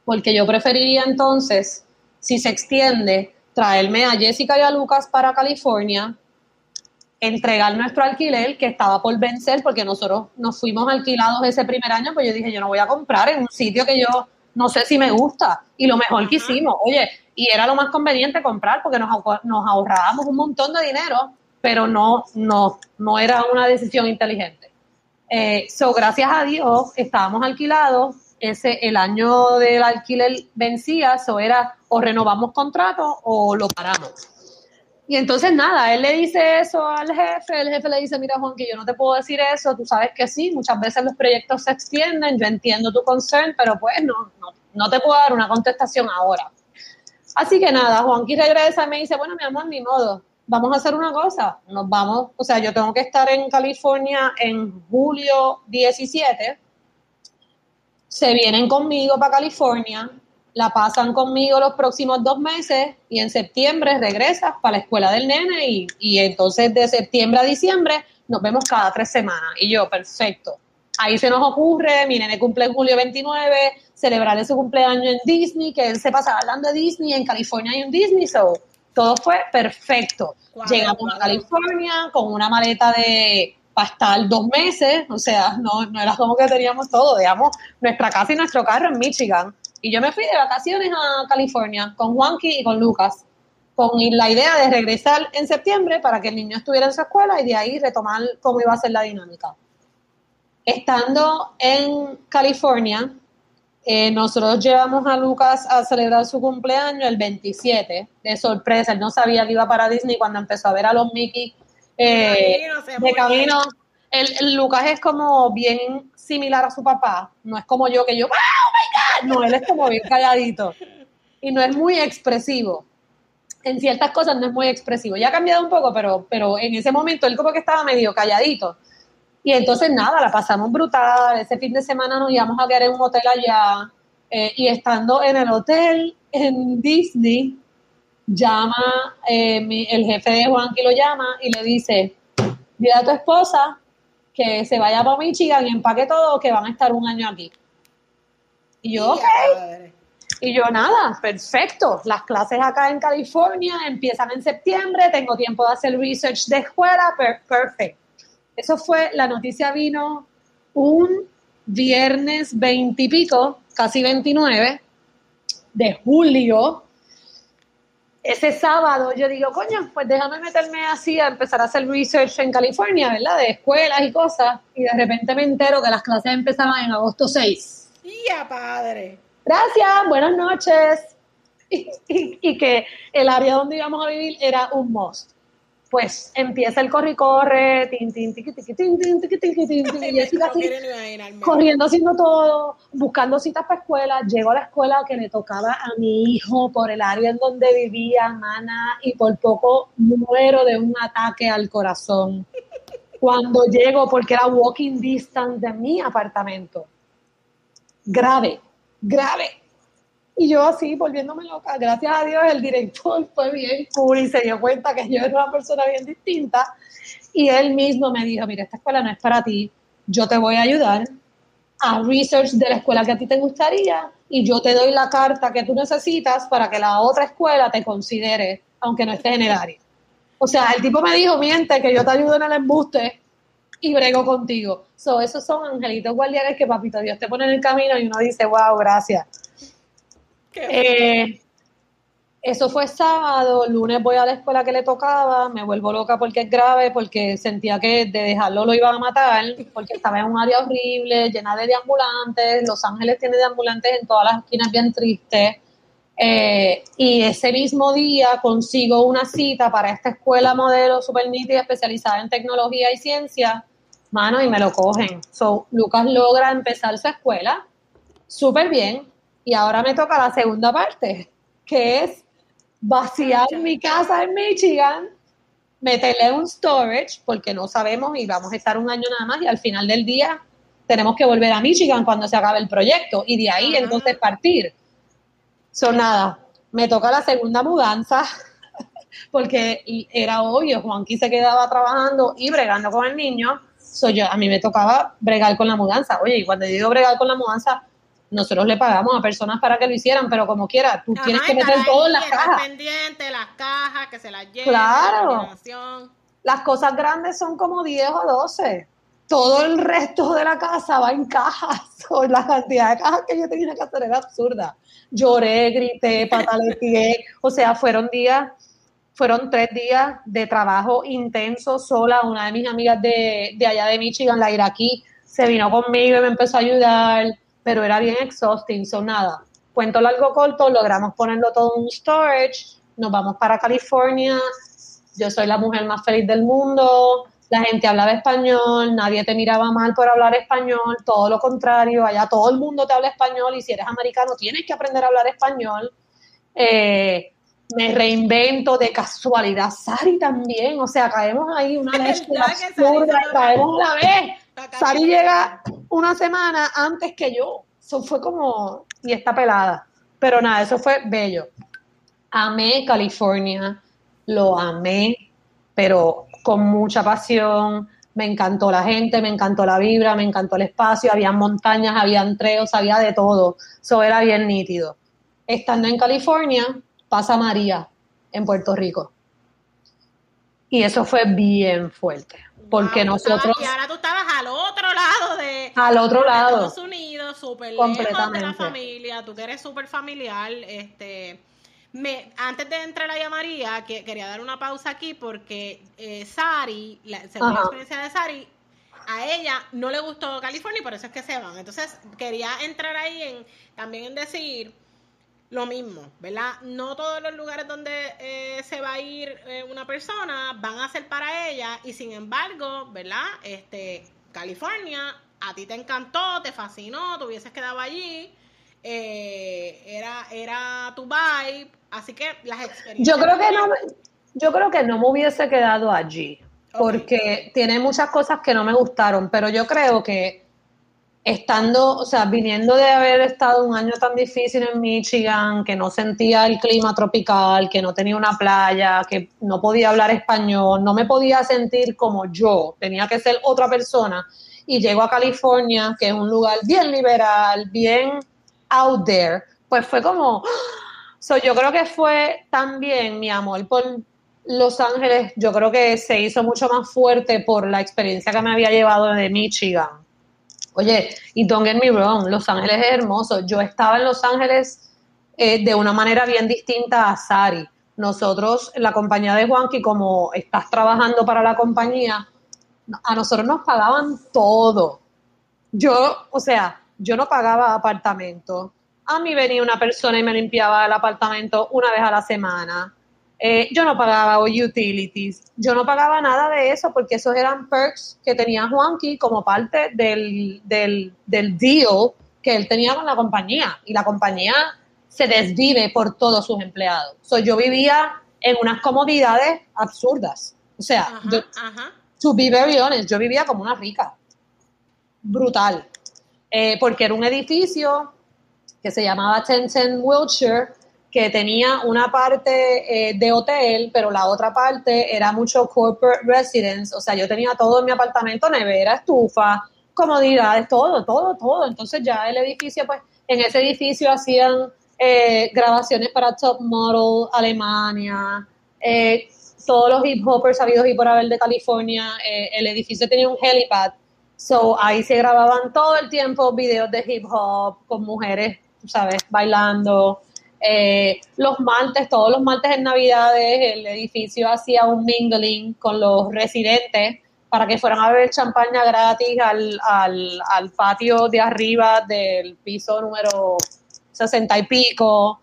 porque yo preferiría entonces, si se extiende, traerme a Jessica y a Lucas para California, entregar nuestro alquiler que estaba por vencer, porque nosotros nos fuimos alquilados ese primer año, pues yo dije, yo no voy a comprar en un sitio que yo no sé si me gusta. Y lo mejor que hicimos, oye, y era lo más conveniente comprar porque nos, nos ahorrábamos un montón de dinero, pero no, no, no era una decisión inteligente. Eh, so, gracias a Dios, estábamos alquilados, ese, el año del alquiler vencía, eso era o renovamos contrato o lo paramos. Y entonces nada, él le dice eso al jefe, el jefe le dice, mira Juan, que yo no te puedo decir eso, tú sabes que sí, muchas veces los proyectos se extienden, yo entiendo tu concern, pero pues no, no, te puedo dar una contestación ahora. Así que nada, Juanqui regresa y me dice, bueno, mi amor, ni modo, vamos a hacer una cosa, nos vamos, o sea, yo tengo que estar en California en julio 17, se vienen conmigo para California, la pasan conmigo los próximos dos meses y en septiembre regresas para la escuela del nene y, y entonces de septiembre a diciembre nos vemos cada tres semanas. Y yo, perfecto. Ahí se nos ocurre, mi nene cumple en julio 29, celebrarle su cumpleaños en Disney, que él se pasa hablando de Disney, en California hay un Disney, so todo fue perfecto. Llegamos a California con una maleta de para estar dos meses, o sea, no, no era como que teníamos todo, digamos, nuestra casa y nuestro carro en Michigan y yo me fui de vacaciones a California con Juanqui y con Lucas, con la idea de regresar en septiembre para que el niño estuviera en su escuela y de ahí retomar cómo iba a ser la dinámica. Estando en California, eh, nosotros llevamos a Lucas a celebrar su cumpleaños el 27, de sorpresa. Él no sabía que iba para Disney cuando empezó a ver a los Mickey eh, de camino. El, Lucas es como bien similar a su papá. No es como yo que yo, no, él es como bien calladito y no es muy expresivo. En ciertas cosas no es muy expresivo. Ya ha cambiado un poco, pero, pero en ese momento él como que estaba medio calladito. Y entonces nada, la pasamos brutal. Ese fin de semana nos íbamos a quedar en un hotel allá. Eh, y estando en el hotel en Disney, llama eh, el jefe de Juan que lo llama y le dice, dile a tu esposa que se vaya para Michigan y empaque todo, que van a estar un año aquí. Y yo, ok. Y yo, nada, perfecto. Las clases acá en California empiezan en septiembre, tengo tiempo de hacer research de escuela, perfecto. Eso fue, la noticia vino un viernes veintipico, casi 29 de julio ese sábado yo digo, coño, pues déjame meterme así a empezar a hacer research en California, ¿verdad? De escuelas y cosas. Y de repente me entero que las clases empezaban en agosto 6. ¡Ya, padre! Gracias, buenas noches. *laughs* Y, que el área donde íbamos a vivir era un must pues empieza el corre y corre, tin, tin, tin, y *laughs* corriendo haciendo todo, buscando citas para escuela, llego a la escuela que le tocaba a mi hijo por el área en donde vivía, mana, y por poco muero de un ataque al corazón. Cuando llego, porque era walking distance de mi apartamento. Grave, grave y yo así, volviéndome loca, gracias a Dios el director *laughs* fue bien cool y se dio cuenta que yo era una persona bien distinta. Y él mismo me dijo, mira, esta escuela no es para ti, yo te voy a ayudar a research de la escuela que a ti te gustaría y yo te doy la carta que tú necesitas para que la otra escuela te considere, aunque no estés en el área. O sea, el tipo me dijo, miente, que yo te ayudo en el embuste y brego contigo. So, esos son angelitos guardianes que papito Dios te pone en el camino y uno dice, wow, gracias. Eh, eso fue sábado, lunes voy a la escuela que le tocaba, me vuelvo loca porque es grave, porque sentía que de dejarlo lo iban a matar, porque estaba en un área horrible, llena de deambulantes, Los Ángeles tiene deambulantes en todas las esquinas bien tristes. Eh, y ese mismo día consigo una cita para esta escuela modelo super nítida especializada en tecnología y ciencia, mano, y me lo cogen. So, Lucas logra empezar su escuela súper bien, y ahora me toca la segunda parte, que es vaciar mi casa en Michigan, meterle un storage, porque no sabemos y vamos a estar un año nada más y al final del día tenemos que volver a Michigan cuando se acabe el proyecto y de ahí entonces partir. Son nada, me toca la segunda mudanza *laughs* porque era obvio, Juanqui se quedaba trabajando y bregando con el niño, soy yo, a mí me tocaba bregar con la mudanza. Oye, y cuando digo bregar con la mudanza, nosotros le pagamos a personas para que lo hicieran, pero como quiera, tú tienes que meter todo en las cajas. pendiente, las cajas, que se las lleven. Claro. las cosas grandes son como 10 o 12. todo el resto de la casa va en cajas. *laughs* O la cantidad de cajas que yo tenía que hacer era absurda. Lloré, grité, pataleteé. O sea, fueron días, fueron tres días de trabajo intenso sola. Una de mis amigas de, de allá de Michigan, la iraquí, se vino conmigo y me empezó a ayudar, pero era bien exhausting, son nada. Cuento largo corto, logramos ponerlo todo en un storage, nos vamos para California, yo soy la mujer más feliz del mundo, la gente hablaba español, nadie te miraba mal por hablar español, todo lo contrario, allá todo el mundo te habla español y si eres americano tienes que aprender a hablar español. Eh, me reinvento de casualidad, Sari también, o sea, caemos ahí una *laughs* vez absurda, caemos la vez. Sari llega una semana antes que yo, eso fue como, y está pelada, pero nada, eso fue bello. Amé California, lo amé, pero con mucha pasión. Me encantó la gente, me encantó la vibra, me encantó el espacio, había montañas, había treos, había de todo. Eso era bien nítido. Estando en California, pasa María en Puerto Rico. Y eso fue bien fuerte. Porque nosotros. y ahora tú estabas al otro lado de. Al otro lado. Estados Unidos, súper lejos de la familia. Tú que eres súper familiar. Este me, antes de entrar a María, que quería dar una pausa aquí porque eh, Sari, la, según la experiencia de Sari, a ella no le gustó California y por eso es que se van. Entonces quería entrar ahí en también en decir lo mismo, ¿verdad? No todos los lugares donde eh, se va a ir eh, una persona van a ser para ella y sin embargo, ¿verdad? Este, California, a ti te encantó, te fascinó, te hubieses quedado allí eh, era, era tu vibe, así que las experiencias... Yo creo que no, yo creo que no me hubiese quedado allí, porque tiene muchas cosas que no me gustaron, pero yo creo que estando, o sea, viniendo de haber estado un año tan difícil en Michigan, que no sentía el clima tropical, que no tenía una playa, que no podía hablar español, no me podía sentir como yo, tenía que ser otra persona. Y llego a California, que es un lugar bien liberal, bien out there, pues fue como, *gasps* so, yo creo que fue también mi amor por Los Ángeles, yo creo que se hizo mucho más fuerte por la experiencia que me había llevado de Michigan. Oye, y don't get me wrong, Los Ángeles es hermoso. Yo estaba en Los Ángeles eh, de una manera bien distinta a Sari. Nosotros, la compañía de Juanqui, como estás trabajando para la compañía, a nosotros nos pagaban todo. Yo, o sea, yo no pagaba apartamento. A mí venía una persona y me limpiaba el apartamento una vez a la semana. Eh, yo no pagaba utilities. Yo no pagaba nada de eso porque esos eran perks que tenía Juanqui como parte del, del, deal que él tenía con la compañía. Y la compañía se desvive por todos sus empleados. So, yo vivía en unas comodidades absurdas. O sea, to be very honest, yo vivía como una rica. Brutal. Eh, porque era un edificio que se llamaba Tencent Wilshire, que tenía una parte eh, de hotel, pero la otra parte era mucho corporate residence, o sea, yo tenía todo en mi apartamento, nevera, estufa, comodidades, todo, todo, todo. Entonces ya el edificio, pues, en ese edificio hacían eh, grabaciones para Top Model Alemania, todos los hip hoppers sabidos y por haber de California, el edificio tenía un helipad So, ahí se grababan todo el tiempo videos de hip hop con mujeres, ¿sabes? Bailando. Eh, los martes, todos los martes en Navidades, el edificio hacía un mingling con los residentes para que fueran a beber champaña gratis al, al, al patio de arriba del piso número sesenta y pico.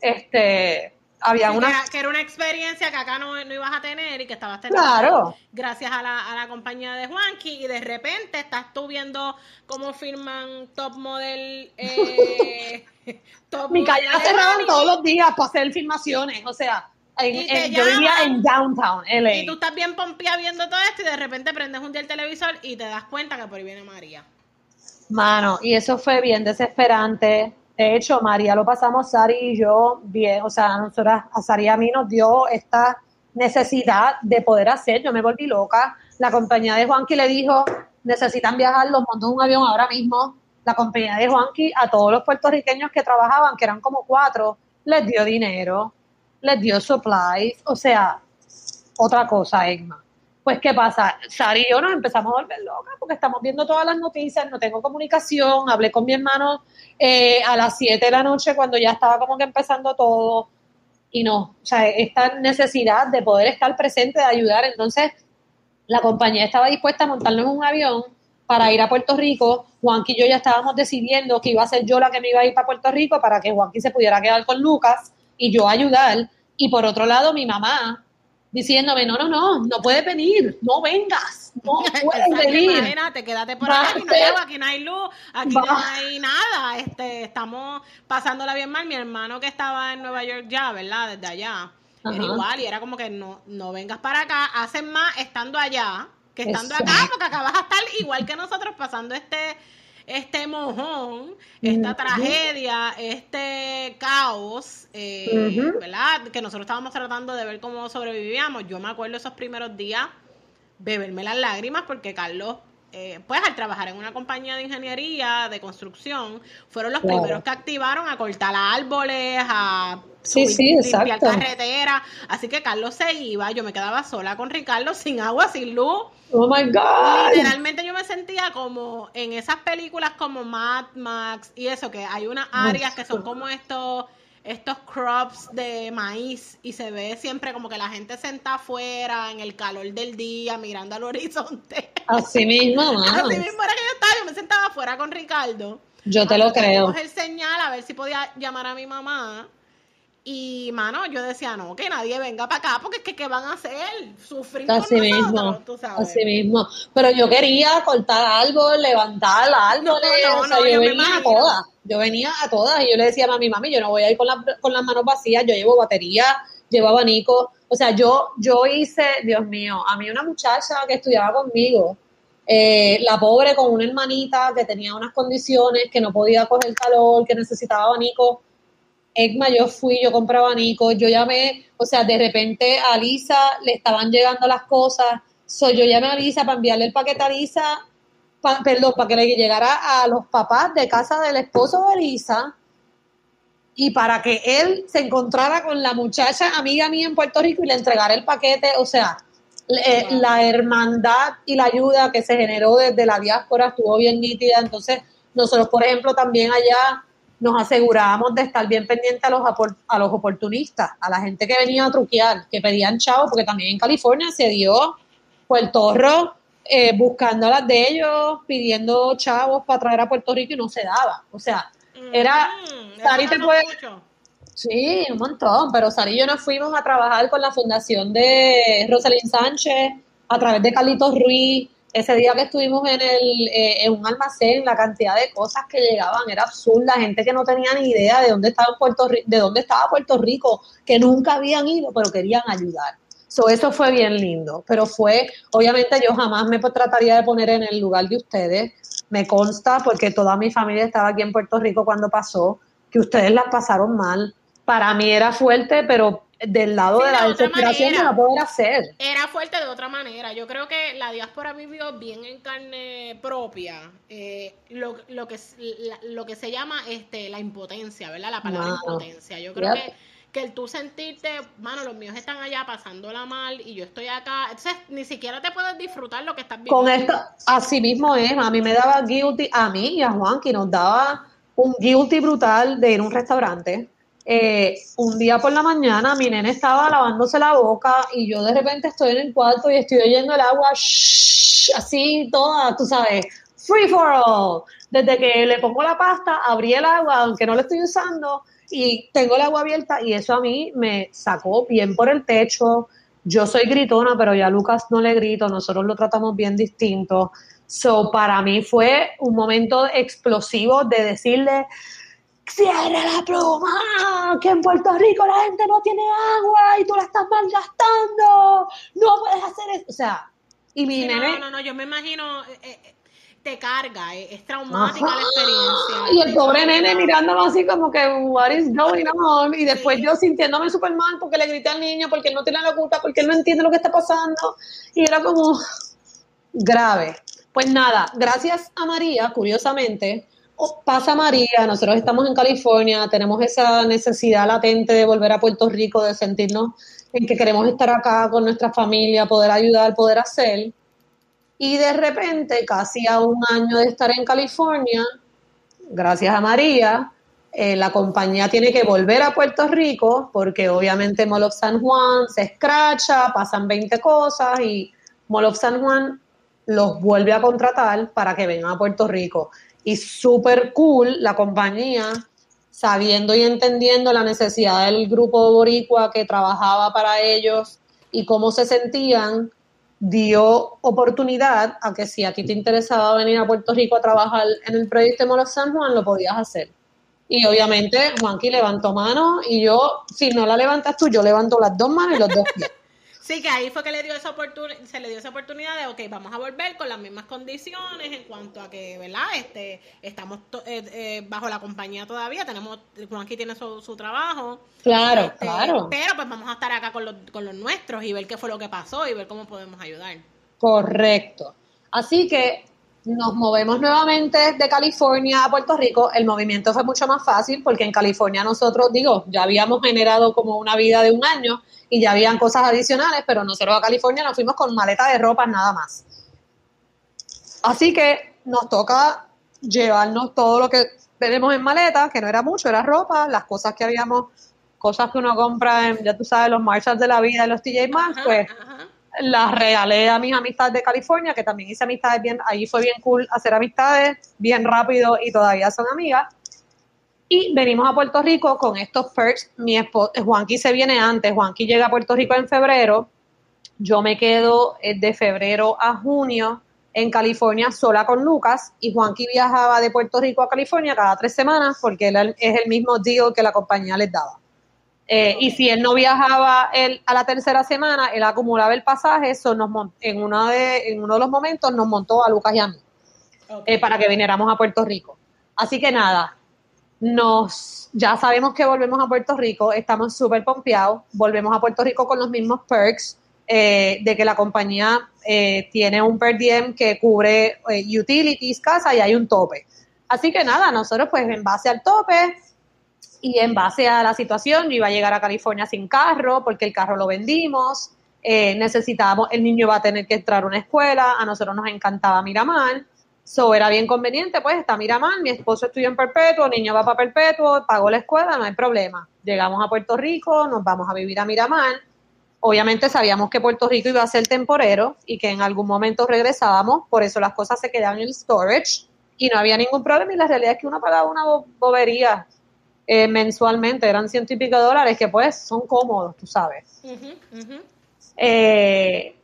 Este, había una... Que era, una experiencia que acá no, no, ibas a tener y que estabas teniendo claro. gracias a la, a la compañía de Juanqui y de repente estás tú viendo cómo firman top model... Eh, *laughs* top Mi calle la cerraban todos los días para hacer filmaciones, o sea... yo vivía en downtown LA. Y tú estás bien pompía viendo todo esto y de repente prendes un día el televisor y te das cuenta que por ahí viene María. Mano, y eso fue bien desesperante de hecho, María lo pasamos, Sari y yo, bien, o sea, nosotras, a Sari y a mí nos dio esta necesidad de poder hacer, yo me volví loca, la compañía de Juanqui le dijo, necesitan viajar, los montó un avión ahora mismo, la compañía de Juanqui a todos los puertorriqueños que trabajaban, que eran como cuatro, les dio dinero, les dio supplies, o sea, otra cosa, Egma. Pues, ¿qué pasa? Sari y yo nos empezamos a volver locas porque estamos viendo todas las noticias, no tengo comunicación, hablé con mi hermano eh, a las 7 de la noche cuando ya estaba como que empezando todo y no, o sea, esta necesidad de poder estar presente, de ayudar, entonces la compañía estaba dispuesta a montarnos un avión para ir a Puerto Rico. Juanqui y yo ya estábamos decidiendo que iba a ser yo la que me iba a ir para Puerto Rico para que Juanqui se pudiera quedar con Lucas y yo ayudar. Y por otro lado, mi mamá diciéndome, no, no, no, no puedes venir, no vengas, no *laughs* puedes venir. Imagínate, quédate por aquí, no llego, aquí no hay luz, aquí no hay nada, este, estamos pasándola bien mal. Mi hermano que estaba en Nueva York ya, ¿verdad? Desde allá, era igual y era como que no, no vengas para acá, hacen más estando allá que estando acá, porque acá vas a estar igual que nosotros pasando este este mojón, esta tragedia, este caos, eh, ¿verdad? Que nosotros estábamos tratando de ver cómo sobrevivíamos. Yo me acuerdo esos primeros días beberme las lágrimas porque Carlos eh, pues al trabajar en una compañía de ingeniería, de construcción, fueron los primeros que activaron a cortar árboles, a sí, sí, limpiar carretera. Así que Carlos se iba, yo me quedaba sola con Ricardo, sin agua, sin luz. Oh my God. Literalmente yo me sentía como en esas películas como Mad Max y eso, que hay unas áreas que son como estos estos crops de maíz y se ve siempre como que la gente sentada afuera en el calor del día mirando al horizonte. Así mismo, *laughs* Así mismo era que yo estaba, yo me sentaba afuera con Ricardo. Yo te lo creo. el señal a ver si podía llamar a mi mamá y, mano, yo decía, no, que nadie venga para acá, porque es que, ¿qué van a hacer? Sufrir así mismo, Así mismo. Pero yo quería cortar algo, levantar algo, o sea, yo, venía a todas. Yo venía a todas y yo le decía a mi mami, yo no voy a ir con, con las manos vacías, yo llevo batería, llevo abanico. O sea, yo, yo hice, Dios mío, a mí una muchacha que estudiaba conmigo, eh, la pobre con una hermanita que tenía unas condiciones, que no podía coger calor, que necesitaba abanico Egma, yo fui, yo compraba abanico, yo llamé, o sea, de repente a Lisa le estaban llegando las cosas, so, yo llamé a Lisa para enviarle el paquete a Lisa, perdón, para que le llegara a los papás de casa del esposo de Lisa y para que él se encontrara con la muchacha amiga mía en Puerto Rico y le entregara el paquete, o sea, eh, la hermandad y la ayuda que se generó desde la diáspora estuvo bien nítida, entonces nosotros, por ejemplo, también allá nos asegurábamos de estar bien pendientes a los, a los oportunistas, a la gente que venía a truquear, que pedían chavos, porque también en California se dio Puerto Rico eh, buscando a las de ellos, pidiendo chavos para traer a Puerto Rico y no se daba. O sea, era... Sari te puede... Sí, un montón, pero Sari y yo nos fuimos a trabajar con la fundación de Rosalind Sánchez, a través de Carlitos Ruiz, ese día que estuvimos en, el, eh, en un almacén, la cantidad de cosas que llegaban era absurda, gente que no tenía ni idea de dónde estaba Puerto de dónde estaba Puerto Rico, que nunca habían ido, pero querían ayudar. So, eso fue bien lindo, pero fue, obviamente yo jamás me trataría de poner en el lugar de ustedes, me consta porque toda mi familia estaba aquí en Puerto Rico cuando pasó, que ustedes las pasaron mal. Para mí era fuerte, pero del lado de la desesperación de no poder hacer. Era fuerte de otra manera. Yo creo que la diáspora vivió bien en carne propia eh, lo, lo, que, lo que se llama este la impotencia, ¿verdad? La palabra impotencia. Yo creo que, que el tú sentirte, mano, los míos están allá pasándola mal y yo estoy acá. Entonces, ni siquiera te puedes disfrutar lo que estás viviendo. Con esto, así mismo es. A mí me daba guilty, a mí y a Juan, que nos daba un guilty brutal de ir a un restaurante eh, un día por la mañana mi nene estaba lavándose la boca y yo de repente estoy en el cuarto y estoy oyendo el agua así toda, tú sabes, free for all. Desde que le pongo la pasta, abrí el agua, aunque no lo estoy usando, y tengo el agua abierta y eso a mí me sacó bien por el techo. Yo soy gritona, pero ya a Lucas no le grito, nosotros lo tratamos bien distinto. So, para mí fue un momento explosivo de decirle, cierra la pluma, que en Puerto Rico la gente no tiene agua y tú la estás malgastando, no puedes hacer eso. O sea, y mi nene... No, no, no, yo me imagino, eh, eh, te carga, eh, es traumática la experiencia. Y el pobre nene mirándome así como que, what is going *laughs* on? Y después yo sintiéndome súper mal porque le grité al niño, porque él no tiene la culpa, porque él no entiende lo que está pasando. Y era como grave. Pues nada, gracias a María, curiosamente, pasa María, nosotros estamos en California, tenemos esa necesidad latente de volver a Puerto Rico, de sentirnos en que queremos estar acá con nuestra familia, poder ayudar, poder hacer. Y de repente, casi a un año de estar en California, gracias a María, eh, la compañía tiene que volver a Puerto Rico porque obviamente Mall San Juan se escracha, pasan 20 cosas y Mall San Juan los vuelve a contratar para que vengan a Puerto Rico. Y súper cool la compañía, sabiendo y entendiendo la necesidad del grupo boricua que trabajaba para ellos y cómo se sentían, dio oportunidad a que si a ti te interesaba venir a Puerto Rico a trabajar en el proyecto de Molo San Juan, lo podías hacer. Y obviamente Juanqui levantó mano y yo, si no la levantas tú, yo levanto las dos manos y los dos pies. Sí, que ahí fue que le dio esa se le dio esa oportunidad de, ok, vamos a volver con las mismas condiciones en cuanto a que, ¿verdad? Este, estamos eh, eh, bajo la compañía todavía, tenemos, Juanqui tiene su, su trabajo. Claro, este, claro. Pero pues vamos a estar acá con los, con los nuestros y ver qué fue lo que pasó y ver cómo podemos ayudar. Correcto. Así que nos movemos nuevamente de California a Puerto Rico. El movimiento fue mucho más fácil porque en California nosotros, digo, ya habíamos generado como una vida de un año y ya habían cosas adicionales, pero nosotros a California nos fuimos con maleta de ropa nada más. Así que nos toca llevarnos todo lo que tenemos en maleta, que no era mucho, era ropa, las cosas que habíamos, cosas que uno compra en, ya tú sabes, los Marshalls de la vida, los TJ Maxx, pues las regalé a mis amistades de California, que también hice amistades bien, ahí fue bien cool hacer amistades, bien rápido y todavía son amigas. Y venimos a Puerto Rico con estos perks. Mi esposo, Juanqui se viene antes, Juanqui llega a Puerto Rico en febrero, yo me quedo eh, de febrero a junio en California sola con Lucas y Juanqui viajaba de Puerto Rico a California cada tres semanas porque él es el mismo deal que la compañía les daba. Eh, y si él no viajaba él, a la tercera semana, él acumulaba el pasaje, eso nos en, uno de, en uno de los momentos nos montó a Lucas y a mí eh, para que viniéramos a Puerto Rico. Así que nada, nos ya sabemos que volvemos a Puerto Rico, estamos súper pompeados, volvemos a Puerto Rico con los mismos perks eh, de que la compañía tiene un per diem que cubre utilities, casa y hay un tope. Así que nada, nosotros pues en base al tope y en base a la situación, yo iba a llegar a California sin carro porque el carro lo vendimos, eh, necesitábamos, el niño va a tener que entrar a una escuela, a nosotros nos encantaba Miramar, so era bien conveniente, pues está Miramar, mi esposo estudió en Perpetuo, el niño va para Perpetuo, pagó la escuela, no hay problema. Llegamos a Puerto Rico, nos vamos a vivir a Miramar. Obviamente sabíamos que Puerto Rico iba a ser temporero y que en algún momento regresábamos, por eso las cosas se quedaban en el storage y no había ningún problema y la realidad es que uno pagaba una bobería eh, mensualmente, eran ciento y pico de dólares, que pues son cómodos, tú sabes. Eh,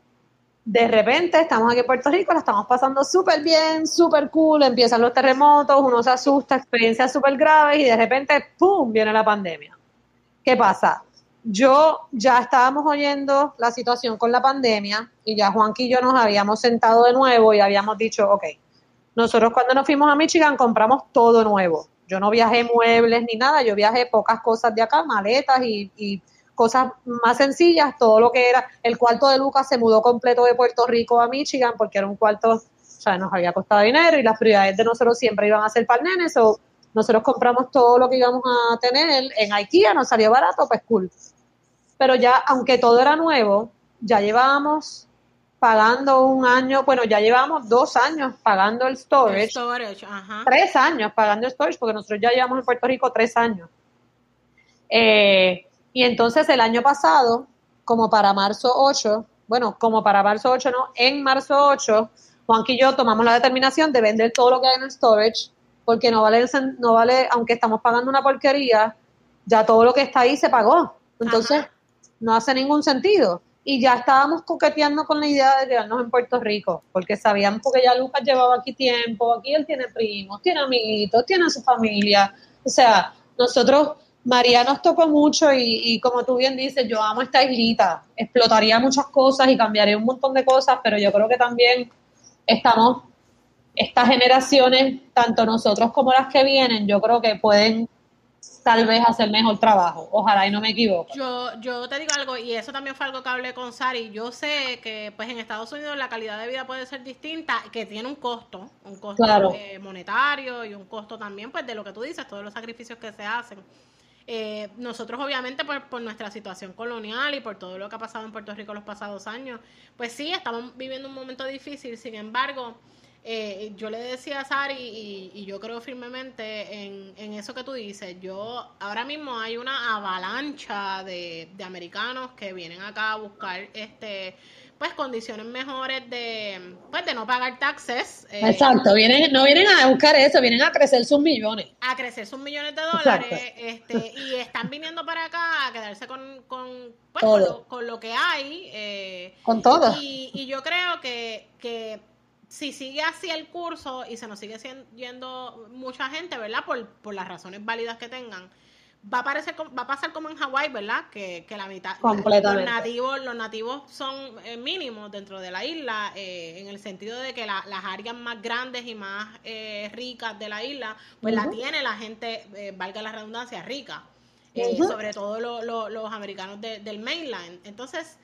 de repente estamos aquí en Puerto Rico, la estamos pasando súper bien, súper cool, empiezan los terremotos, uno se asusta, experiencias súper graves y de repente, ¡pum!, viene la pandemia. ¿Qué pasa? Yo ya estábamos oyendo la situación con la pandemia y ya Juanqui y yo nos habíamos sentado de nuevo y habíamos dicho, ok, nosotros cuando nos fuimos a Michigan compramos todo nuevo yo no viajé muebles ni nada, yo viajé pocas cosas de acá, maletas y, cosas más sencillas, todo lo que era, el cuarto de Lucas se mudó completo de Puerto Rico a Michigan porque era un cuarto, o sea, nos había costado dinero y las prioridades de nosotros siempre iban a ser para el nene, so, nosotros compramos todo lo que íbamos a tener en IKEA, nos salió barato, pues cool. Pero ya, aunque todo era nuevo, ya llevábamos pagando un año, bueno, ya llevamos dos años pagando el storage. Tres años pagando el storage, porque nosotros ya llevamos en Puerto Rico tres años. Eh, y entonces el año pasado, como para marzo 8, bueno, como para marzo 8, no, en marzo 8, Juanqui y yo tomamos la determinación de vender todo lo que hay en el storage, porque no vale, no vale, aunque estamos pagando una porquería, ya todo lo que está ahí se pagó. Entonces, no hace ningún sentido y ya estábamos coqueteando con la idea de quedarnos en Puerto Rico, porque sabíamos que ya Lucas llevaba aquí tiempo, aquí él tiene primos, tiene amiguitos, tiene su familia, o sea, nosotros, María nos tocó mucho y, y como tú bien dices, yo amo esta islita, explotaría muchas cosas y cambiaría un montón de cosas, pero yo creo que también estamos, estas generaciones, tanto nosotros como las que vienen, yo creo que pueden tal vez hacer mejor trabajo. Ojalá y no me equivoque. Yo, yo te digo algo, y eso también fue algo que hablé con Sari. Yo sé que pues en Estados Unidos la calidad de vida puede ser distinta, que tiene un costo, un costo eh, monetario y un costo también pues de lo que tú dices, todos los sacrificios que se hacen. Eh, nosotros obviamente por, por, nuestra situación colonial y por todo lo que ha pasado en Puerto Rico los pasados años, pues sí, estamos viviendo un momento difícil, sin embargo, eh, yo le decía a Sari y, yo creo firmemente en, eso que tú dices. Yo ahora mismo hay una avalancha de, americanos que vienen acá a buscar este pues condiciones mejores de pues de no pagar taxes. Eh, Exacto, vienen, no vienen a buscar eso, vienen a crecer sus millones. A crecer sus millones de dólares, este, y están viniendo para acá a quedarse con, con, pues, con, lo, que hay. Eh, con todo. Y, y yo creo que, que si sigue así el curso y se nos sigue yendo mucha gente, ¿verdad? Por, por las razones válidas que tengan, va a, parecer, va a pasar como en Hawái, ¿verdad? Que, que la mitad, los nativos, los nativos son eh, mínimos dentro de la isla, eh, en el sentido de que las áreas más grandes y más eh, ricas de la isla, pues la tiene la gente, valga la redundancia, rica, sobre todo los americanos del mainland. Entonces,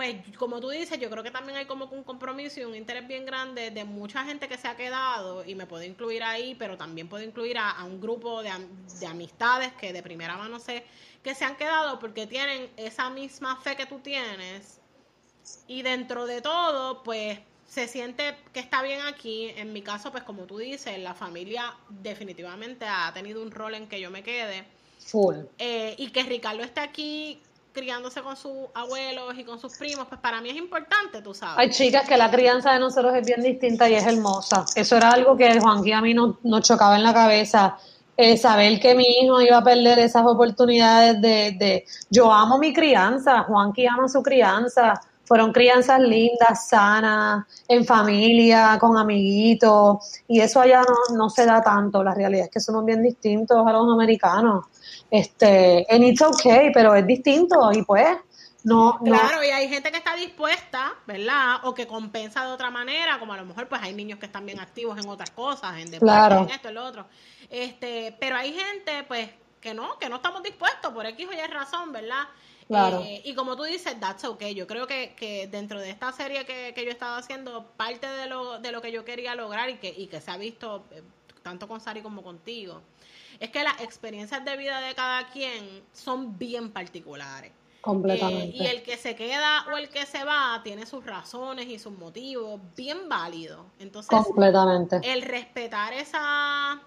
pues como tú dices, yo creo que también hay como un compromiso y un interés bien grande de mucha gente que se ha quedado, y me puedo incluir ahí, pero también puedo incluir a, un grupo de, de, amistades que de primera mano sé que se han quedado porque tienen esa misma fe que tú tienes, y dentro de todo, pues se siente que está bien aquí. En mi caso, pues como tú dices, la familia definitivamente ha tenido un rol en que yo me quede. Full. Eh, y que Ricardo esté aquí criándose con sus abuelos y con sus primos, pues para mí es importante, tú sabes. Hay chicas que la crianza de nosotros es bien distinta y es hermosa. Eso era algo que Juanqui a mí nos no chocaba en la cabeza. Eh, saber que mi hijo iba a perder esas oportunidades de, de... Yo amo mi crianza, Juanqui ama su crianza. Fueron crianzas lindas, sanas, en familia, con amiguitos. Y eso allá no, no se da tanto. La realidad es que somos bien distintos a los americanos. Este, and it's okay, pero es distinto y pues no, claro, y hay gente que está dispuesta, ¿verdad? O que compensa de otra manera, como a lo mejor pues hay niños que están bien activos en otras cosas, en deporte, en esto, en lo otro. Este, pero hay gente pues que no, que no estamos dispuestos por X o Y razón, ¿verdad? Claro. Eh, y como tú dices, that's okay. Yo creo que, que dentro de esta serie que, que yo he estado haciendo, parte de lo, de lo que yo quería lograr y que, y que se ha visto eh, tanto con Sari como contigo, es que las experiencias de vida de cada quien son bien particulares. Completamente. Eh, y el que se queda o el que se va tiene sus razones y sus motivos bien válidos. Entonces, Completamente. el respetar esas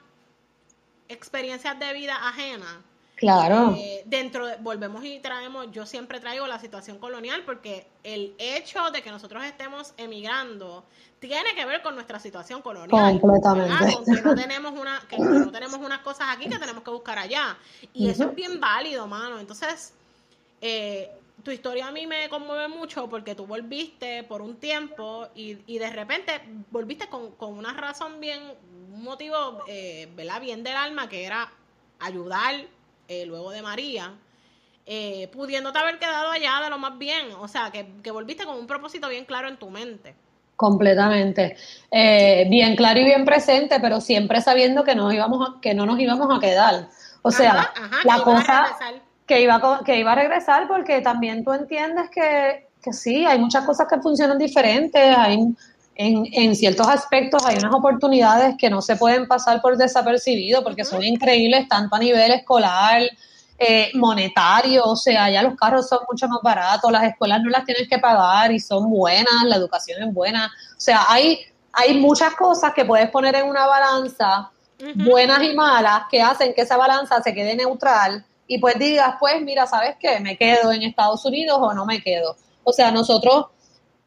experiencias de vida ajenas Claro. Eh, dentro, volvemos y traemos, yo siempre traigo la situación colonial porque el hecho de que nosotros estemos emigrando tiene que ver con nuestra situación colonial. Completamente. que no tenemos una, que no *laughs* tenemos unas cosas aquí que tenemos que buscar allá. Y eso es bien válido, mano. Entonces, eh, tu historia a mí me conmueve mucho porque tú volviste por un tiempo y, y de repente volviste con, con, una razón bien, un motivo, eh, ¿verdad? Bien del alma que era ayudar eh, luego de María, eh, pudiéndote haber quedado allá de lo más bien, o sea, que, volviste con un propósito bien claro en tu mente. Completamente. Eh, bien claro y bien presente, pero siempre sabiendo que, nos íbamos a, que no nos íbamos a quedar. O sea, la cosa que iba, que iba a regresar porque también tú entiendes que, que sí, hay muchas cosas que funcionan diferentes, hay en, en, ciertos aspectos hay unas oportunidades que no se pueden pasar por desapercibido porque son increíbles tanto a nivel escolar, eh, monetario, o sea, ya los carros son mucho más baratos, las escuelas no las tienes que pagar y son buenas, la educación es buena, o sea, hay, hay muchas cosas que puedes poner en una balanza, buenas y malas, que hacen que esa balanza se quede neutral y pues digas, pues mira, ¿sabes qué? ¿Me quedo en Estados Unidos o no me quedo? O sea, nosotros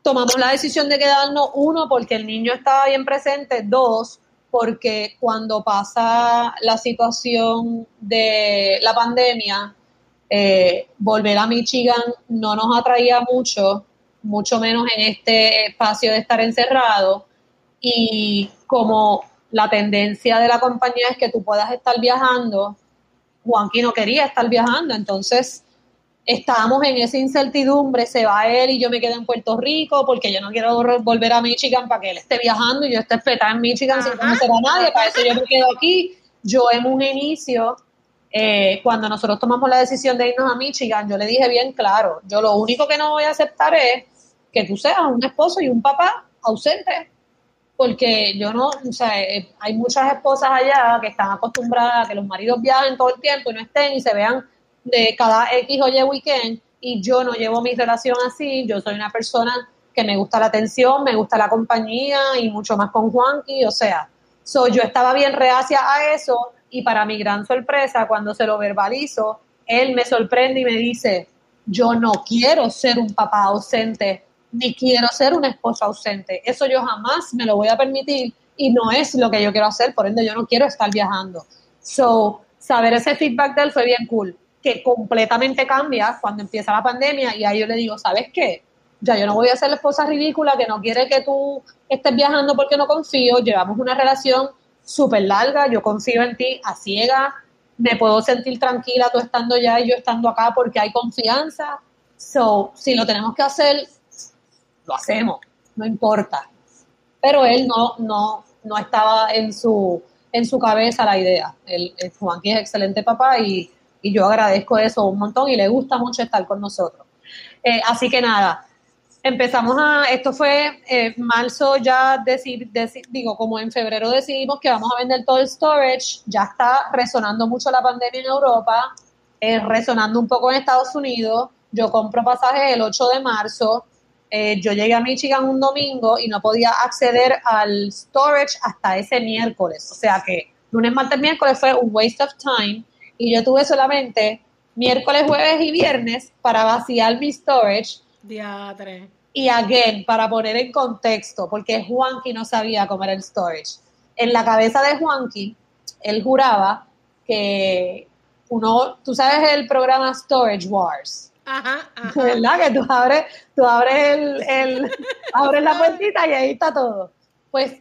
tomamos la decisión de quedarnos, uno, porque el niño estaba bien presente, dos, porque cuando pasa la situación de la pandemia, eh, volver a Michigan no nos atraía mucho, mucho menos en este espacio de estar encerrado. Y como la tendencia de la compañía es que tú puedas estar viajando, Juanqui no quería estar viajando, entonces estábamos en esa incertidumbre, se va él y yo me quedo en Puerto Rico porque yo no quiero volver a Michigan para que él esté viajando y yo esté espetada en Michigan sin conocer a nadie, para eso yo me quedo aquí. Yo en un inicio eh, cuando nosotros tomamos la decisión de irnos a Michigan, yo le dije bien claro, yo lo único que no voy a aceptar es que tú seas un esposo y un papá ausente, porque yo no, o sea, eh, hay muchas esposas allá que están acostumbradas a que los maridos viajen todo el tiempo y no estén y se vean de cada X o weekend, y yo no llevo mi relación así, yo soy una persona que me gusta la atención, me gusta la compañía y mucho más con Juanqui, o sea, so, yo estaba bien reacia a eso y para mi gran sorpresa, cuando se lo verbalizo, él me sorprende y me dice, yo no quiero ser un papá ausente, ni quiero ser una esposa ausente. Eso yo jamás me lo voy a permitir y no es lo que yo quiero hacer, por ende yo no quiero estar viajando. So, saber ese feedback de él fue bien cool, completamente cambia cuando empieza la pandemia y ahí yo le digo, ¿sabes qué? Ya yo no voy a ser la esposa ridícula que no quiere que tú estés viajando porque no confío, llevamos una relación súper larga, yo confío en ti a ciega, me puedo sentir tranquila tú estando allá y yo estando acá porque hay confianza. So, si lo tenemos que hacer, lo hacemos, no importa. Pero él no, no, no estaba en su, en su cabeza la idea. El, el Juanqui es excelente papá y, y, yo agradezco eso un montón y le gusta mucho estar con nosotros. Eh, así que nada, empezamos a, esto fue eh, marzo ya, decir, digo, como en febrero decidimos que vamos a vender todo el storage, ya está resonando mucho la pandemia en Europa, eh, resonando un poco en Estados Unidos, yo compro pasajes el 8 de marzo, eh, yo llegué a Michigan un domingo y no podía acceder al storage hasta ese miércoles, o sea que lunes, martes, miércoles fue un waste of time y yo tuve solamente miércoles, jueves y viernes para vaciar mi storage. Diatre. Y again, para poner en contexto, porque Juanqui no sabía cómo era el storage. En la cabeza de Juanqui, él juraba que uno, tú sabes el programa Storage Wars. Ajá, *laughs* ¿Verdad? Que tú abres, tú abres el, el *laughs* abres la puertita y ahí está todo. Pues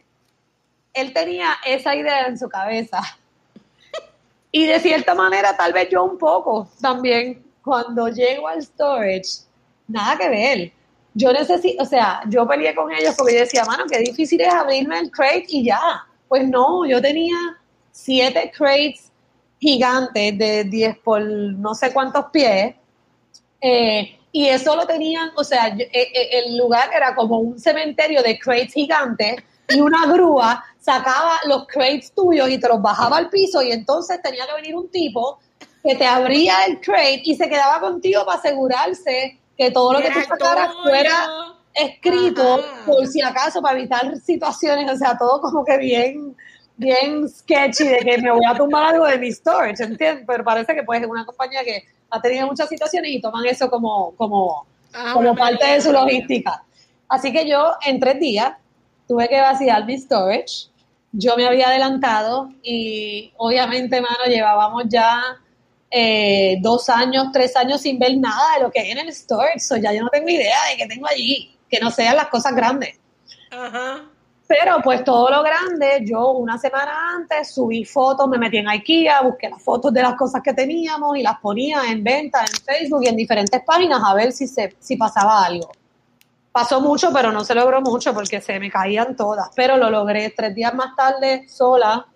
él tenía esa idea en su cabeza. Y de cierta manera, tal vez yo un poco también, cuando llego al storage, nada que ver yo necesito, o sea, yo peleé con ellos porque yo decía, mano, qué difícil es abrirme el crate y ya. Pues no, yo tenía siete crates gigantes de 10 por no sé cuántos pies. Eh, y eso lo tenían, o sea, eh, eh, el lugar era como un cementerio de crates gigantes y una grúa sacaba los crates tuyos y te los bajaba al piso y entonces tenía que venir un tipo que te abría el crate y se quedaba contigo para asegurarse que todo lo que tú sacaras fuera escrito por si acaso para evitar situaciones, o sea, todo como que bien bien sketchy de que me voy a tumbar algo de mi storage, ¿entiendes? Pero parece que pues es una compañía que ha tenido muchas situaciones y toman eso como, como, ah, como parte de su logística. Así que yo en tres días tuve que vaciar mi storage. Yo me había adelantado y obviamente, mano, llevábamos ya eh, dos años, tres años sin ver nada de lo que hay en el store. So ya yo no tengo idea de qué tengo allí, que no sean las cosas grandes. Pero pues todo lo grande, yo una semana antes subí fotos, me metí en IKEA, busqué las fotos de las cosas que teníamos y las ponía en venta en Facebook y en diferentes páginas a ver si, se, si pasaba algo. Pasó mucho, pero no se logró mucho porque se me caían todas. Pero lo logré tres días más tarde, sola,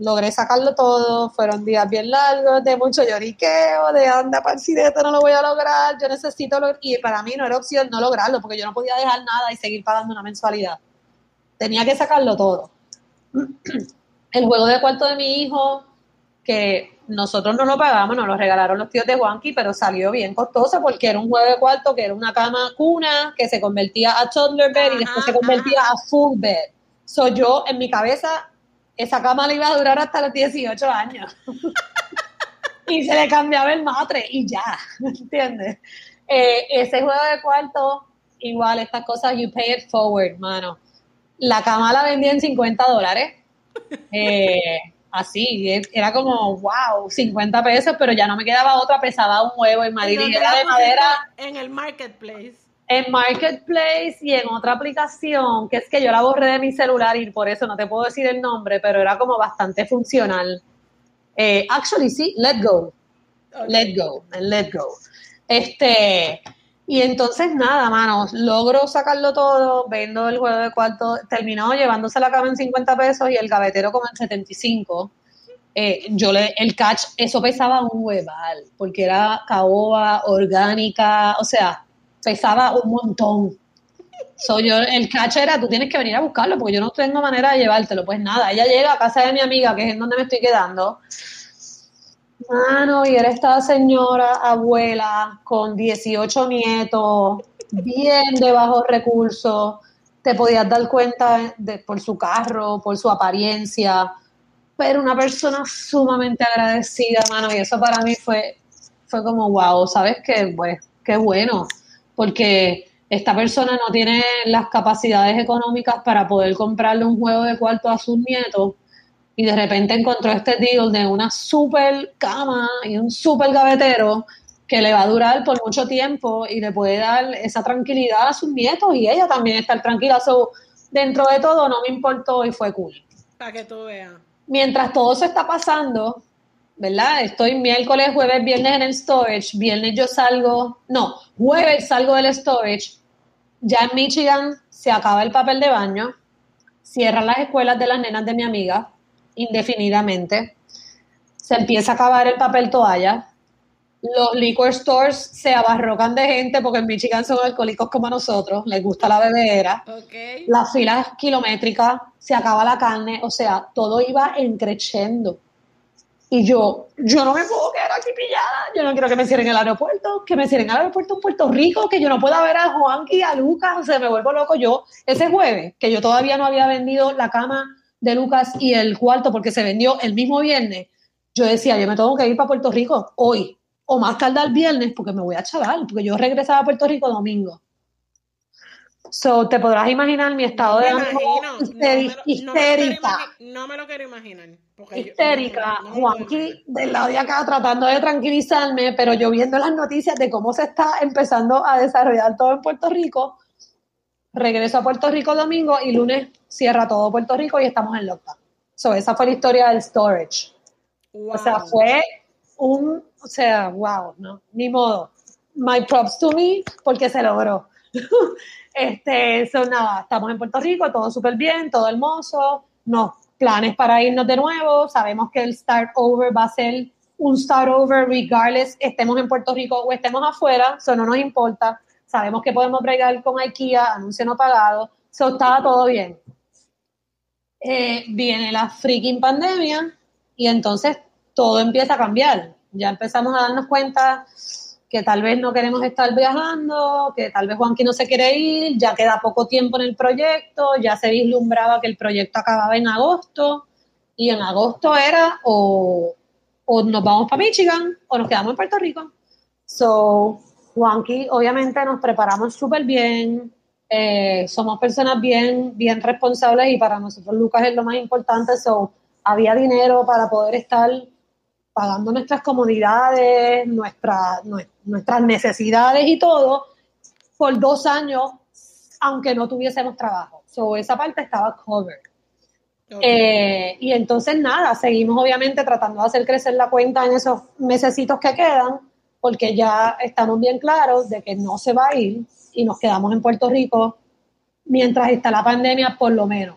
logré sacarlo todo, fueron días bien largos, de mucho lloriqueo, de anda, esto no lo voy a lograr, yo necesito, y para mí no era opción no lograrlo, porque yo no podía dejar nada y seguir pagando una mensualidad. Tenía que sacarlo todo. *clears throat* El juego de cuarto de mi hijo, que nosotros no lo pagamos, nos lo regalaron los tíos de Juanqui, pero salió bien costoso porque era un juego de cuarto que era una cama cuna que se convertía a toddler bed y después se convertía a full bed. So yo en mi cabeza esa cama le iba a durar hasta los 18 años. *laughs* y se le cambiaba el matre y ya, *laughs* ¿entiendes? Eh, ese juego de cuarto, igual, estas cosas, you pay it forward, mano. La cama la vendía en 50 dólares. *laughs* Eh, así, era como, wow, 50 pesos, pero ya no me quedaba otra, pesaba un huevo en Madrid y era de madera. En el marketplace en Marketplace y en otra aplicación, que es que yo la borré de mi celular y por eso no te puedo decir el nombre, pero era como bastante funcional. Eh, actually, sí, Let Go. Let Go, Let Go. Este, y entonces nada, manos, logro sacarlo todo, vendo el juego de cuarto, terminó llevándose la cama en 50 pesos y el gavetero como en 75. eh, yo le, el catch, eso pesaba un hueval, porque era caoba, orgánica, o sea, pesaba un montón. Soy yo, el catch era, tú tienes que venir a buscarlo, porque yo no tengo manera de llevártelo. Pues nada, ella llega a casa de mi amiga, que es en donde me estoy quedando. Mano, y era esta señora abuela con 18 nietos, bien de bajos recursos. Te podías dar cuenta por su carro, por su apariencia pero una persona sumamente agradecida, mano, y eso para mí fue, fue como, wow, ¿sabes qué? Pues, qué bueno, porque esta persona no tiene las capacidades económicas para poder comprarle un juego de cuarto a sus nietos y de repente encontró este deal de una super cama y un super gavetero que le va a durar por mucho tiempo y le puede dar esa tranquilidad a sus nietos y ella también estar tranquila. dentro de todo no me importó y fue cool. Para que tú veas mientras todo eso está pasando, ¿verdad? Estoy miércoles, jueves, viernes en el storage, viernes yo salgo, no, jueves salgo del storage, ya en Michigan se acaba el papel de baño, cierran las escuelas de las nenas de mi amiga indefinidamente, se empieza a acabar el papel toalla, los liquor stores se abarrocan de gente porque en Michigan son alcohólicos como nosotros, les gusta la bebedera. Okay. Las filas kilométricas, se acaba la carne, o sea, todo iba encrechendo. Y yo, yo no me puedo quedar aquí pillada, yo no quiero que me cierren el aeropuerto, que me cierren el aeropuerto en Puerto Rico, que yo no pueda ver a Juanqui, a Lucas, o sea, me vuelvo loco yo. Ese jueves, que yo todavía no había vendido la cama de Lucas y el cuarto porque se vendió el mismo viernes, yo decía, yo me tengo que ir para Puerto Rico hoy, o más tarde el viernes porque me voy a chaval, porque yo regresaba a Puerto Rico domingo. So, te podrás imaginar mi estado de ánimo histérica. No me, lo quiero imaginar. Histérica. Juanqui del lado de acá tratando de tranquilizarme, pero yo viendo las noticias de cómo se está empezando a desarrollar todo en Puerto Rico, regreso a Puerto Rico domingo y lunes cierra todo Puerto Rico y estamos en lockdown. So, esa fue la historia del storage. O sea, fue un, o sea, wow, ¿no? Ni modo. My props to me porque se logró. *laughs* este, son nada, estamos en Puerto Rico, todo súper bien, todo hermoso, no, planes para irnos de nuevo, sabemos que el start over va a ser un start over regardless estemos en Puerto Rico o estemos afuera, eso no nos importa, sabemos que podemos bregar con IKEA, anuncio no pagado, eso estaba todo bien. Eh, viene la freaking pandemia y entonces todo empieza a cambiar. Ya empezamos a darnos cuenta que tal vez no queremos estar viajando, que tal vez Juanqui no se quiere ir, ya queda poco tiempo en el proyecto, ya se vislumbraba que el proyecto acababa en agosto y en agosto era o, nos vamos para Michigan o nos quedamos en Puerto Rico. So, Juanqui, obviamente nos preparamos súper bien, eh, somos personas bien, bien responsables y para nosotros Lucas es lo más importante, so, había dinero para poder estar pagando nuestras comodidades, nuestras necesidades y todo, por dos años, aunque no tuviésemos trabajo. So, esa parte estaba covered. Eh, y entonces nada, seguimos obviamente tratando de hacer crecer la cuenta en esos mesecitos que quedan, porque ya estamos bien claros de que no se va a ir y nos quedamos en Puerto Rico mientras está la pandemia, por lo menos.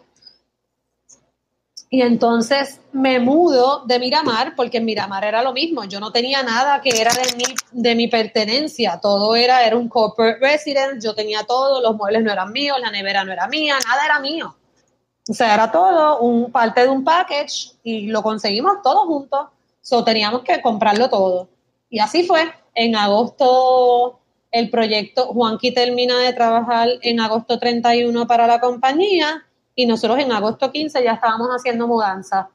Y entonces me mudo de Miramar, porque en Miramar era lo mismo. Yo no tenía nada que era de mi, de mi pertenencia. Todo era, era un corporate residence. Yo tenía todo, los muebles no eran míos, la nevera no era mía, nada era mío. O sea, era todo un parte de un package y lo conseguimos todos juntos. So, teníamos que comprarlo todo. Y así fue. En agosto, el proyecto, Juanqui termina de trabajar en agosto 31 para la compañía y nosotros en agosto 15 ya estábamos haciendo mudanza.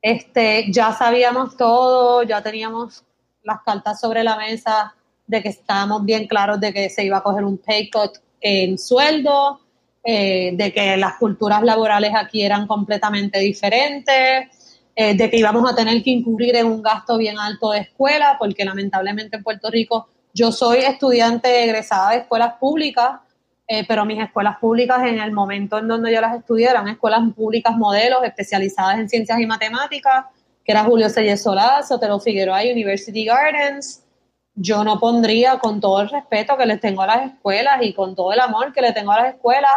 Este, ya sabíamos todo, ya teníamos las cartas sobre la mesa de que estábamos bien claros de que se iba a coger un pay cut en sueldo, eh, de que las culturas laborales aquí eran completamente diferentes, eh, de que íbamos a tener que incurrir en un gasto bien alto de escuela, porque lamentablemente en Puerto Rico yo soy estudiante egresada de escuelas públicas eh, pero mis escuelas públicas en el momento en donde yo las estudié eran escuelas públicas modelos especializadas en ciencias y matemáticas, que era Julio César Solá, Sotero Figueroa University Gardens. Yo no pondría, con todo el respeto que les tengo a las escuelas y con todo el amor que le tengo a las escuelas,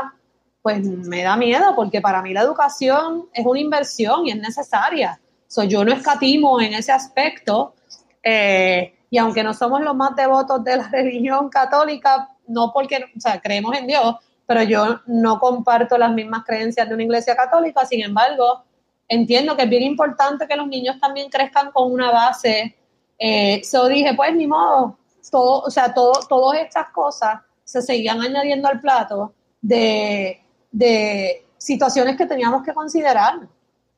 pues me da miedo porque para mí la educación es una inversión y es necesaria. So, yo no escatimo en ese aspecto. Eh, y aunque no somos los más devotos de la *laughs* religión católica, no porque, o sea, creemos en Dios, pero yo no comparto las mismas creencias de una iglesia católica, sin embargo, entiendo que es bien importante que los niños también crezcan con una base. Eh, dije, pues ni modo, todo, o sea, todo, todas estas cosas se seguían añadiendo al plato de, de situaciones que teníamos que considerar.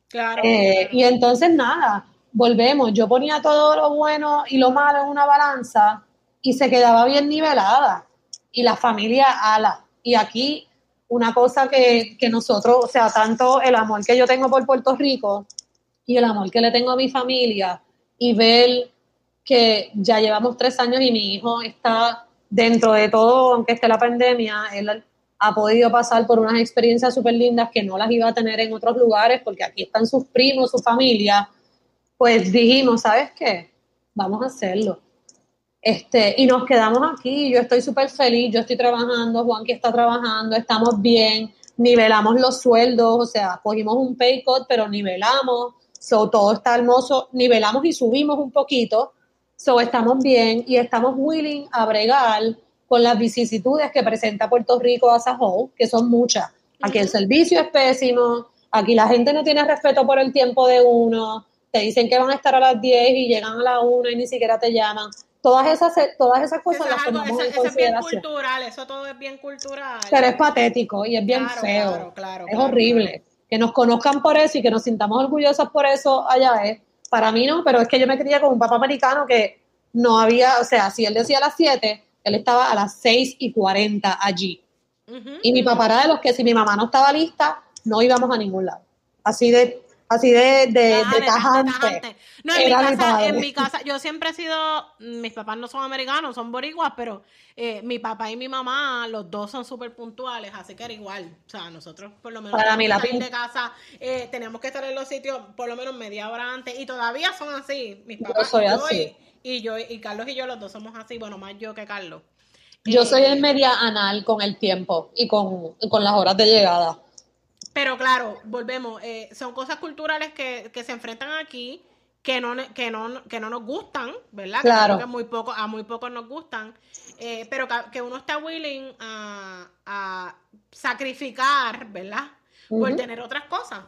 Claro. Eh, y entonces nada, volvemos, yo ponía todo lo bueno y lo malo en una balanza y se quedaba bien nivelada y la familia ala. Y aquí una cosa que, que nosotros, o sea, tanto el amor que yo tengo por Puerto Rico y el amor que le tengo a mi familia y ver que ya llevamos tres años y mi hijo está dentro de todo, aunque esté la pandemia, él ha podido pasar por unas experiencias súper lindas que no las iba a tener en otros lugares porque aquí están sus primos, su familia, pues dijimos, ¿sabes qué? Vamos a hacerlo. Este, y nos quedamos aquí, yo estoy súper feliz, yo estoy trabajando, Juanqui está trabajando, estamos bien, nivelamos los sueldos, o sea, cogimos un pay cut, pero nivelamos, so, todo está hermoso, nivelamos y subimos un poquito, so, estamos bien y estamos willing a bregar con las vicisitudes que presenta Puerto Rico a a que son muchas. Aquí el servicio es pésimo, aquí la gente no tiene respeto por el tiempo de uno, te dicen que van a estar a las 10 y llegan a la 1 y ni siquiera te llaman todas esas, todas esas cosas las tomamos en consideración. es bien cultural, eso todo es bien cultural. Pero es patético y es bien feo. es horrible. Que nos conozcan por eso y que nos sintamos orgullosos por eso allá es. Para mí no, pero es que yo me crié con un papá americano que no había, o sea, si él decía a las 7, él estaba a las 6 y 40 allí. y mi papá era de los que si mi mamá no estaba lista, no íbamos a ningún lado. Así de así de, de, tajante. No, en mi, casa, en mi casa, yo siempre he sido, mis papás no son americanos, son boricuas, pero eh, mi papá y mi mamá, los dos son súper puntuales, así que era igual. O sea, nosotros por lo menos Para mí, la de casa, eh, teníamos que estar en los sitios por lo menos media hora antes, y todavía son así. Mis papás yo soy así. Y, yo, y Carlos y yo, los dos somos así, bueno, más yo que Carlos. Yo soy en eh, media anal con el tiempo y con, con las horas de llegada. Pero claro, volvemos, eh, son cosas culturales que, que, se enfrentan aquí que no, que no, que no nos gustan, ¿verdad? Claro. Que muy poco, a muy pocos nos gustan, eh, pero que, uno está willing a, a sacrificar, ¿verdad? Por tener otras cosas.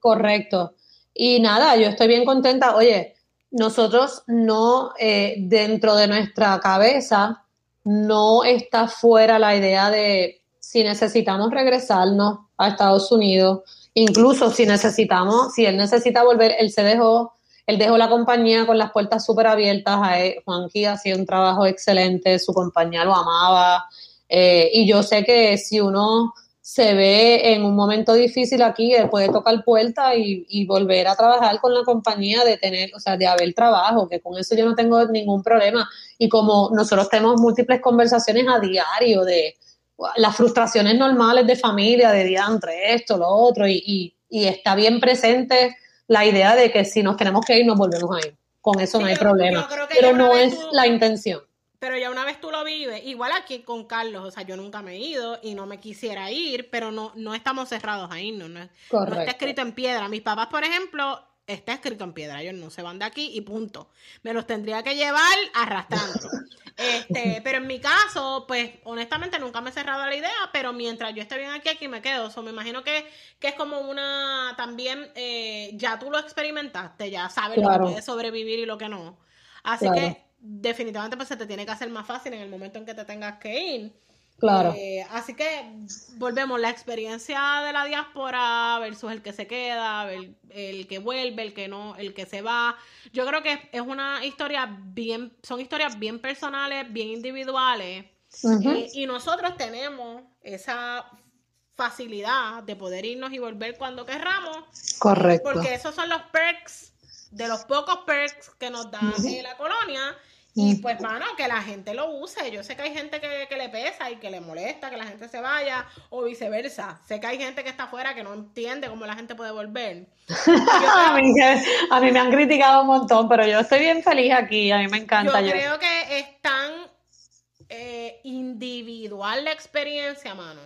Correcto. Y nada, yo estoy bien contenta. Oye, nosotros no, eh, dentro de nuestra cabeza, no está fuera la idea de si necesitamos regresarnos a Estados Unidos, incluso si necesitamos, si él necesita volver, él se dejó, él dejó la compañía con las puertas súper abiertas, a él, Juanqui hacía un trabajo excelente, su compañía lo amaba, eh, y yo sé que si uno se ve en un momento difícil aquí, él puede tocar puerta y, y, volver a trabajar con la compañía, de tener, o sea, de haber trabajo, que con eso yo no tengo ningún problema. Y como nosotros tenemos múltiples conversaciones a diario de, las frustraciones normales de familia, de diantre, esto, lo otro, y, está bien presente la idea de que si nos tenemos que ir, nos volvemos a ir. Con eso no hay problema. Pero no es la intención. Pero ya una vez tú lo vives, igual aquí con Carlos, o sea, yo nunca me he ido y no me quisiera ir, pero no, no estamos cerrados a irnos, no, no está escrito en piedra. Mis papás, por ejemplo, está escrito en piedra, ellos no se van de aquí y punto. Me los tendría que llevar arrastrando. *laughs* Este, pero en mi caso, pues honestamente nunca me he cerrado la idea, pero mientras yo esté bien aquí, aquí me quedo. O me imagino que, que es como una, también, eh, ya tú lo experimentaste, ya sabes lo que puedes sobrevivir y lo que no. Así que definitivamente pues se te tiene que hacer más fácil en el momento en que te tengas que ir. Claro. Eh, así que volvemos, la experiencia de la diáspora versus el que se queda, el, que vuelve, el que no, el que se va. Yo creo que es una historia bien, son historias bien personales, bien individuales. Eh, y nosotros tenemos esa facilidad de poder irnos y volver cuando querramos. Correcto. Porque esos son los perks, de los pocos perks que nos da la colonia y pues, mano, que la gente lo use. Yo sé que hay gente que, le pesa y que le molesta que la gente se vaya, o viceversa. Sé que hay gente que está afuera que no entiende cómo la gente puede volver. *laughs* a, mí, me han criticado un montón, pero yo estoy bien feliz aquí. A mí me encanta. Yo, creo que es tan eh, individual la experiencia, mano.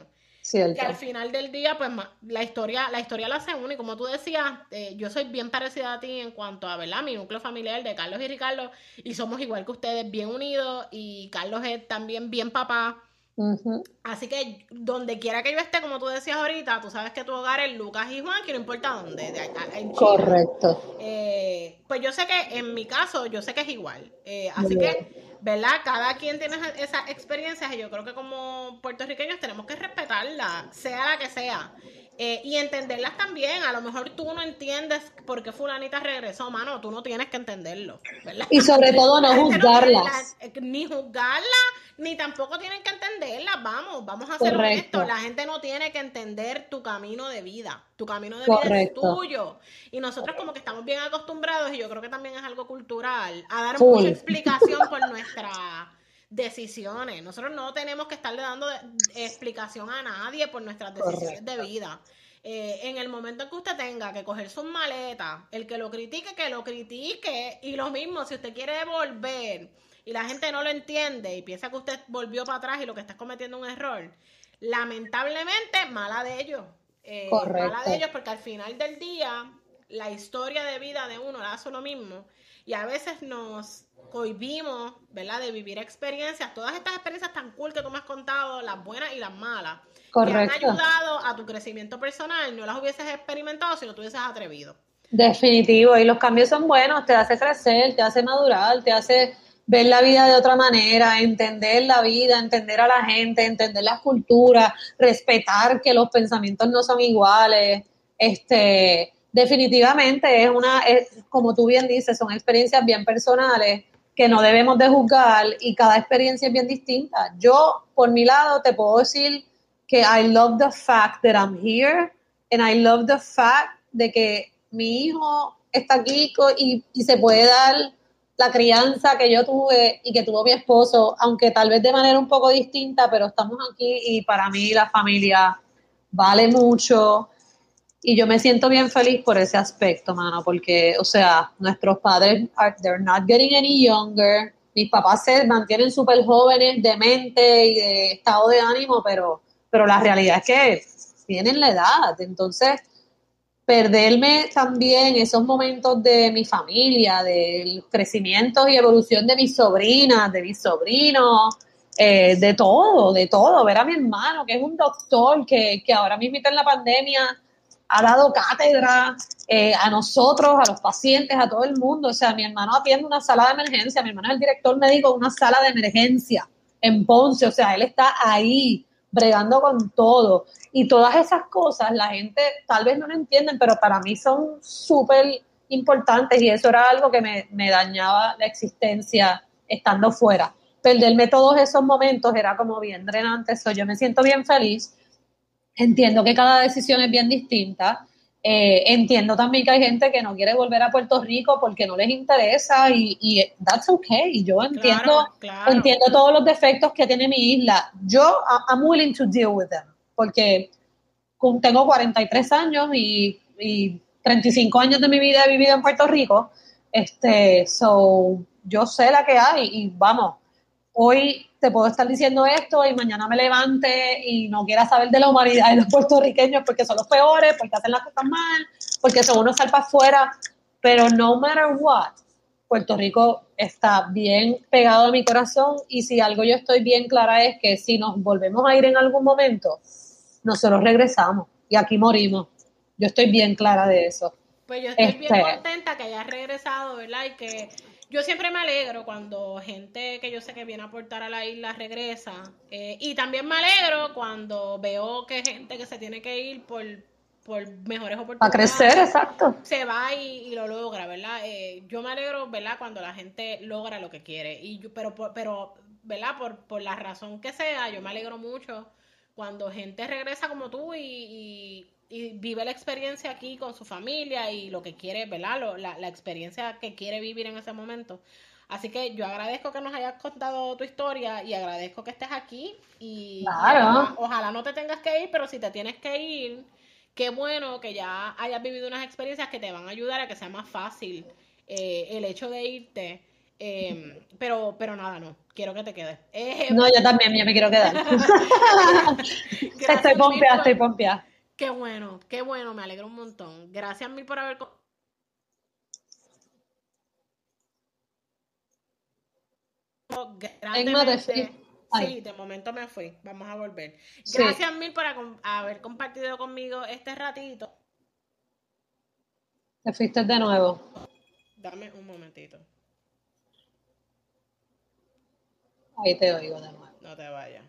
Que al final del día, pues la historia, la historia la hace uno. Y como tú decías, eh, yo soy bien parecida a ti en cuanto a, ¿verdad? Mi núcleo familiar de Carlos y Ricardo. Y somos igual que ustedes, bien unidos. Y Carlos es también bien papá. Así que donde quiera que yo esté, como tú decías ahorita, tú sabes que tu hogar es Lucas y Juan, que no importa dónde, Correcto. Eh, pues yo sé que en mi caso, yo sé que es igual. Eh, así que, ¿verdad? Cada quien tiene esas experiencias y yo creo que como puertorriqueños tenemos que respetarla, sea la que sea. Eh, y entenderlas también. A lo mejor tú no entiendes por qué fulanita regresó, mano, tú no tienes que entenderlo, ¿verdad? Y sobre todo no *laughs* juzgarlas. Eh, ni juzgarlas, ni tampoco tienen que entenderlas. Vamos, vamos a hacer esto. La gente no tiene que entender tu camino de vida. Tu camino de vida es tuyo. Y nosotros como que estamos bien acostumbrados, y yo creo que también es algo cultural, a dar mucha explicación por *laughs* nuestra decisiones. Nosotros no tenemos que estarle dando explicación a nadie por nuestras decisiones de vida. Eh, en el momento en que usted tenga que coger sus maletas, el que lo critique, que lo critique. Y lo mismo, si usted quiere devolver y la gente no lo entiende y piensa que usted volvió para atrás y lo que está es cometiendo un error, lamentablemente, mala de ellos. Eh, mala de ellos porque al final del día, la historia de vida de uno hace lo mismo. Y a veces nos cohibimos, ¿verdad? De vivir experiencias, todas estas experiencias tan cool que tú me has contado, las buenas y las malas, que han ayudado a tu crecimiento personal, no las hubieses experimentado si no te hubieses atrevido. Definitivo, y los cambios son buenos, te hace crecer, te hace madurar, te hace ver la vida de otra manera, entender la vida, entender a la gente, entender las culturas, respetar que los pensamientos no son iguales, este, definitivamente es una, es, como tú bien dices, son experiencias bien personales que no debemos de juzgar y cada experiencia es bien distinta. Yo, por mi lado, te puedo decir que I love the fact that I'm here and I love the fact de que mi hijo está aquí y, y se puede dar la crianza que yo tuve y que tuvo mi esposo, aunque tal vez de manera un poco distinta, pero estamos aquí y para mí la familia vale mucho y yo me siento bien feliz por ese aspecto, mano, porque, o sea, nuestros padres, they're not getting any younger. Mis papás se mantienen súper jóvenes de mente y de estado de ánimo, pero, pero la realidad es que tienen la edad. Entonces, perderme también esos momentos de mi familia, del crecimiento y evolución de mis sobrinas, de mis sobrinos, eh, de todo, de todo. Ver a mi hermano, que es un doctor, que, que ahora mismo en la pandemia ha dado cátedra eh, a nosotros, a los pacientes, a todo el mundo. O sea, mi hermano atiende una sala de emergencia, mi hermano es el director médico de una sala de emergencia en Ponce. O sea, él está ahí bregando con todo. Y todas esas cosas la gente tal vez no lo entienden, pero para mí son súper importantes y eso era algo que me, me dañaba la existencia estando fuera. Perderme todos esos momentos era como bien drenante. So, yo me siento bien feliz Entiendo que cada decisión es bien distinta. Eh, entiendo también que hay gente que no quiere volver a Puerto Rico porque no les interesa y, y that's okay. Yo entiendo, entiendo todos los defectos que tiene mi isla. Yo, I'm willing to deal with them porque tengo 43 años y, y 35 años de mi vida he vivido en Puerto Rico. Este, so, yo sé la que hay y vamos, hoy te puedo estar diciendo esto y mañana me levante y no quiera saber de la humanidad de los puertorriqueños porque son los peores, porque hacen las cosas mal, porque son unos salpa afuera, pero no matter what, Puerto Rico está bien pegado a mi corazón y si algo yo estoy bien clara es que si nos volvemos a ir en algún momento, nosotros regresamos y aquí morimos. Yo estoy bien clara de eso. Pues yo estoy bien este, contenta que hayas regresado, ¿verdad? Y que yo siempre me alegro cuando gente que yo sé que viene a aportar a la isla regresa. Eh, y también me alegro cuando veo que gente que se tiene que ir por, por mejores oportunidades. A crecer, exacto. Se va y, lo logra, ¿verdad? Eh, yo me alegro, ¿verdad? Cuando la gente logra lo que quiere. Y yo, pero, pero, ¿verdad? Por, por la razón que sea, yo me alegro mucho cuando gente regresa como tú y y vive la experiencia aquí con su familia y lo que quiere, ¿verdad? la, la, experiencia que quiere vivir en ese momento. Así que yo agradezco que nos hayas contado tu historia y agradezco que estés aquí y, ojalá, no te tengas que ir, pero si te tienes que ir, qué bueno que ya hayas vivido unas experiencias que te van a ayudar a que sea más fácil eh, el hecho de irte Em, pero, pero nada, no. Quiero que te quedes. Eh, no, yo también, yo me quiero quedar. *laughs* estoy pompeada, estoy pompeada. Qué bueno, qué bueno, me alegro un montón. Gracias mil por haber... Grandemente, sí, de momento me fui. Vamos a volver. Gracias mil por haber compartido conmigo este ratito. Te fuiste de nuevo. Dame un momentito. Ahí te oigo de nuevo. No te vayas.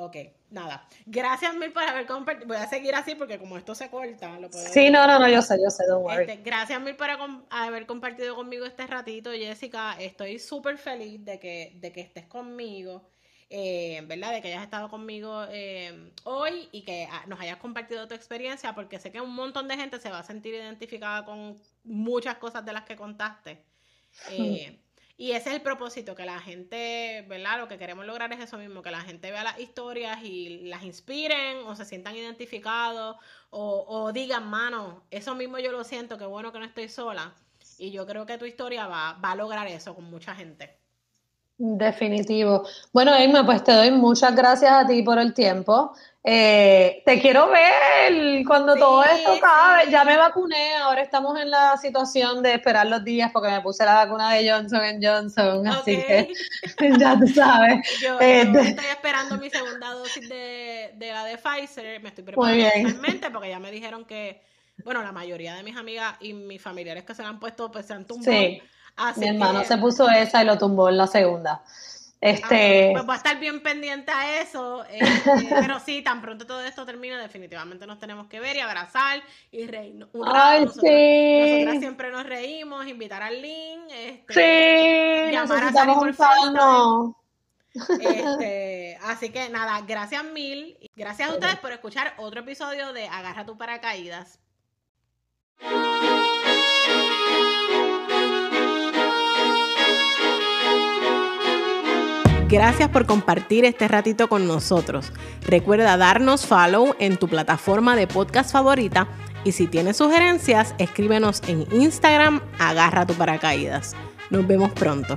Ok, nada. Gracias mil por haber compartido. Voy a seguir así porque como esto se corta, lo puedo Sí, no, no, no, yo sé, yo sé, don't worry. Este, gracias mil por haber compartido conmigo este ratito, Jessica. Estoy súper feliz de que, de que estés conmigo. Eh, ¿verdad? De que hayas estado conmigo eh, hoy y que nos hayas compartido tu experiencia, porque sé que un montón de gente se va a sentir identificada con muchas cosas de las que contaste. Eh, y ese es el propósito, que la gente, ¿verdad? Lo que queremos lograr es eso mismo, que la gente vea las historias y las inspiren o se sientan identificados o, o digan, mano, eso mismo yo lo siento, qué bueno que no estoy sola. Y yo creo que tu historia va, va a lograr eso con mucha gente. Definitivo. Bueno, Emma, pues te doy muchas gracias a ti por el tiempo. Eh, te quiero ver cuando todo esto acabe. Ya me vacuné, ahora estamos en la situación de esperar los días porque me puse la vacuna de Johnson Johnson, *laughs* así que *laughs* ya tú sabes. Yo, este estoy esperando mi segunda dosis de, la de Pfizer, me estoy preparando realmente porque ya me dijeron que, bueno, la mayoría de mis amigas y mis familiares que se han puesto, pues se han tumbado. Sí. Mi hermano se puso esa y lo tumbó en la segunda. Este... Ah, pues va a estar bien pendiente a eso, este, *laughs* pero sí, tan pronto todo esto termina, definitivamente nos tenemos que ver y abrazar y reírnos. Ay, sí. Nosotras siempre nos reímos, invitar al link, este, sí, llamar a Sari por este, *laughs* así que nada, gracias mil. Gracias a ustedes por escuchar otro episodio de Agarra tu paracaídas. Gracias por compartir este ratito con nosotros. Recuerda darnos follow en tu plataforma de podcast favorita y si tienes sugerencias, escríbenos en Instagram, agarra tu paracaídas. Nos vemos pronto.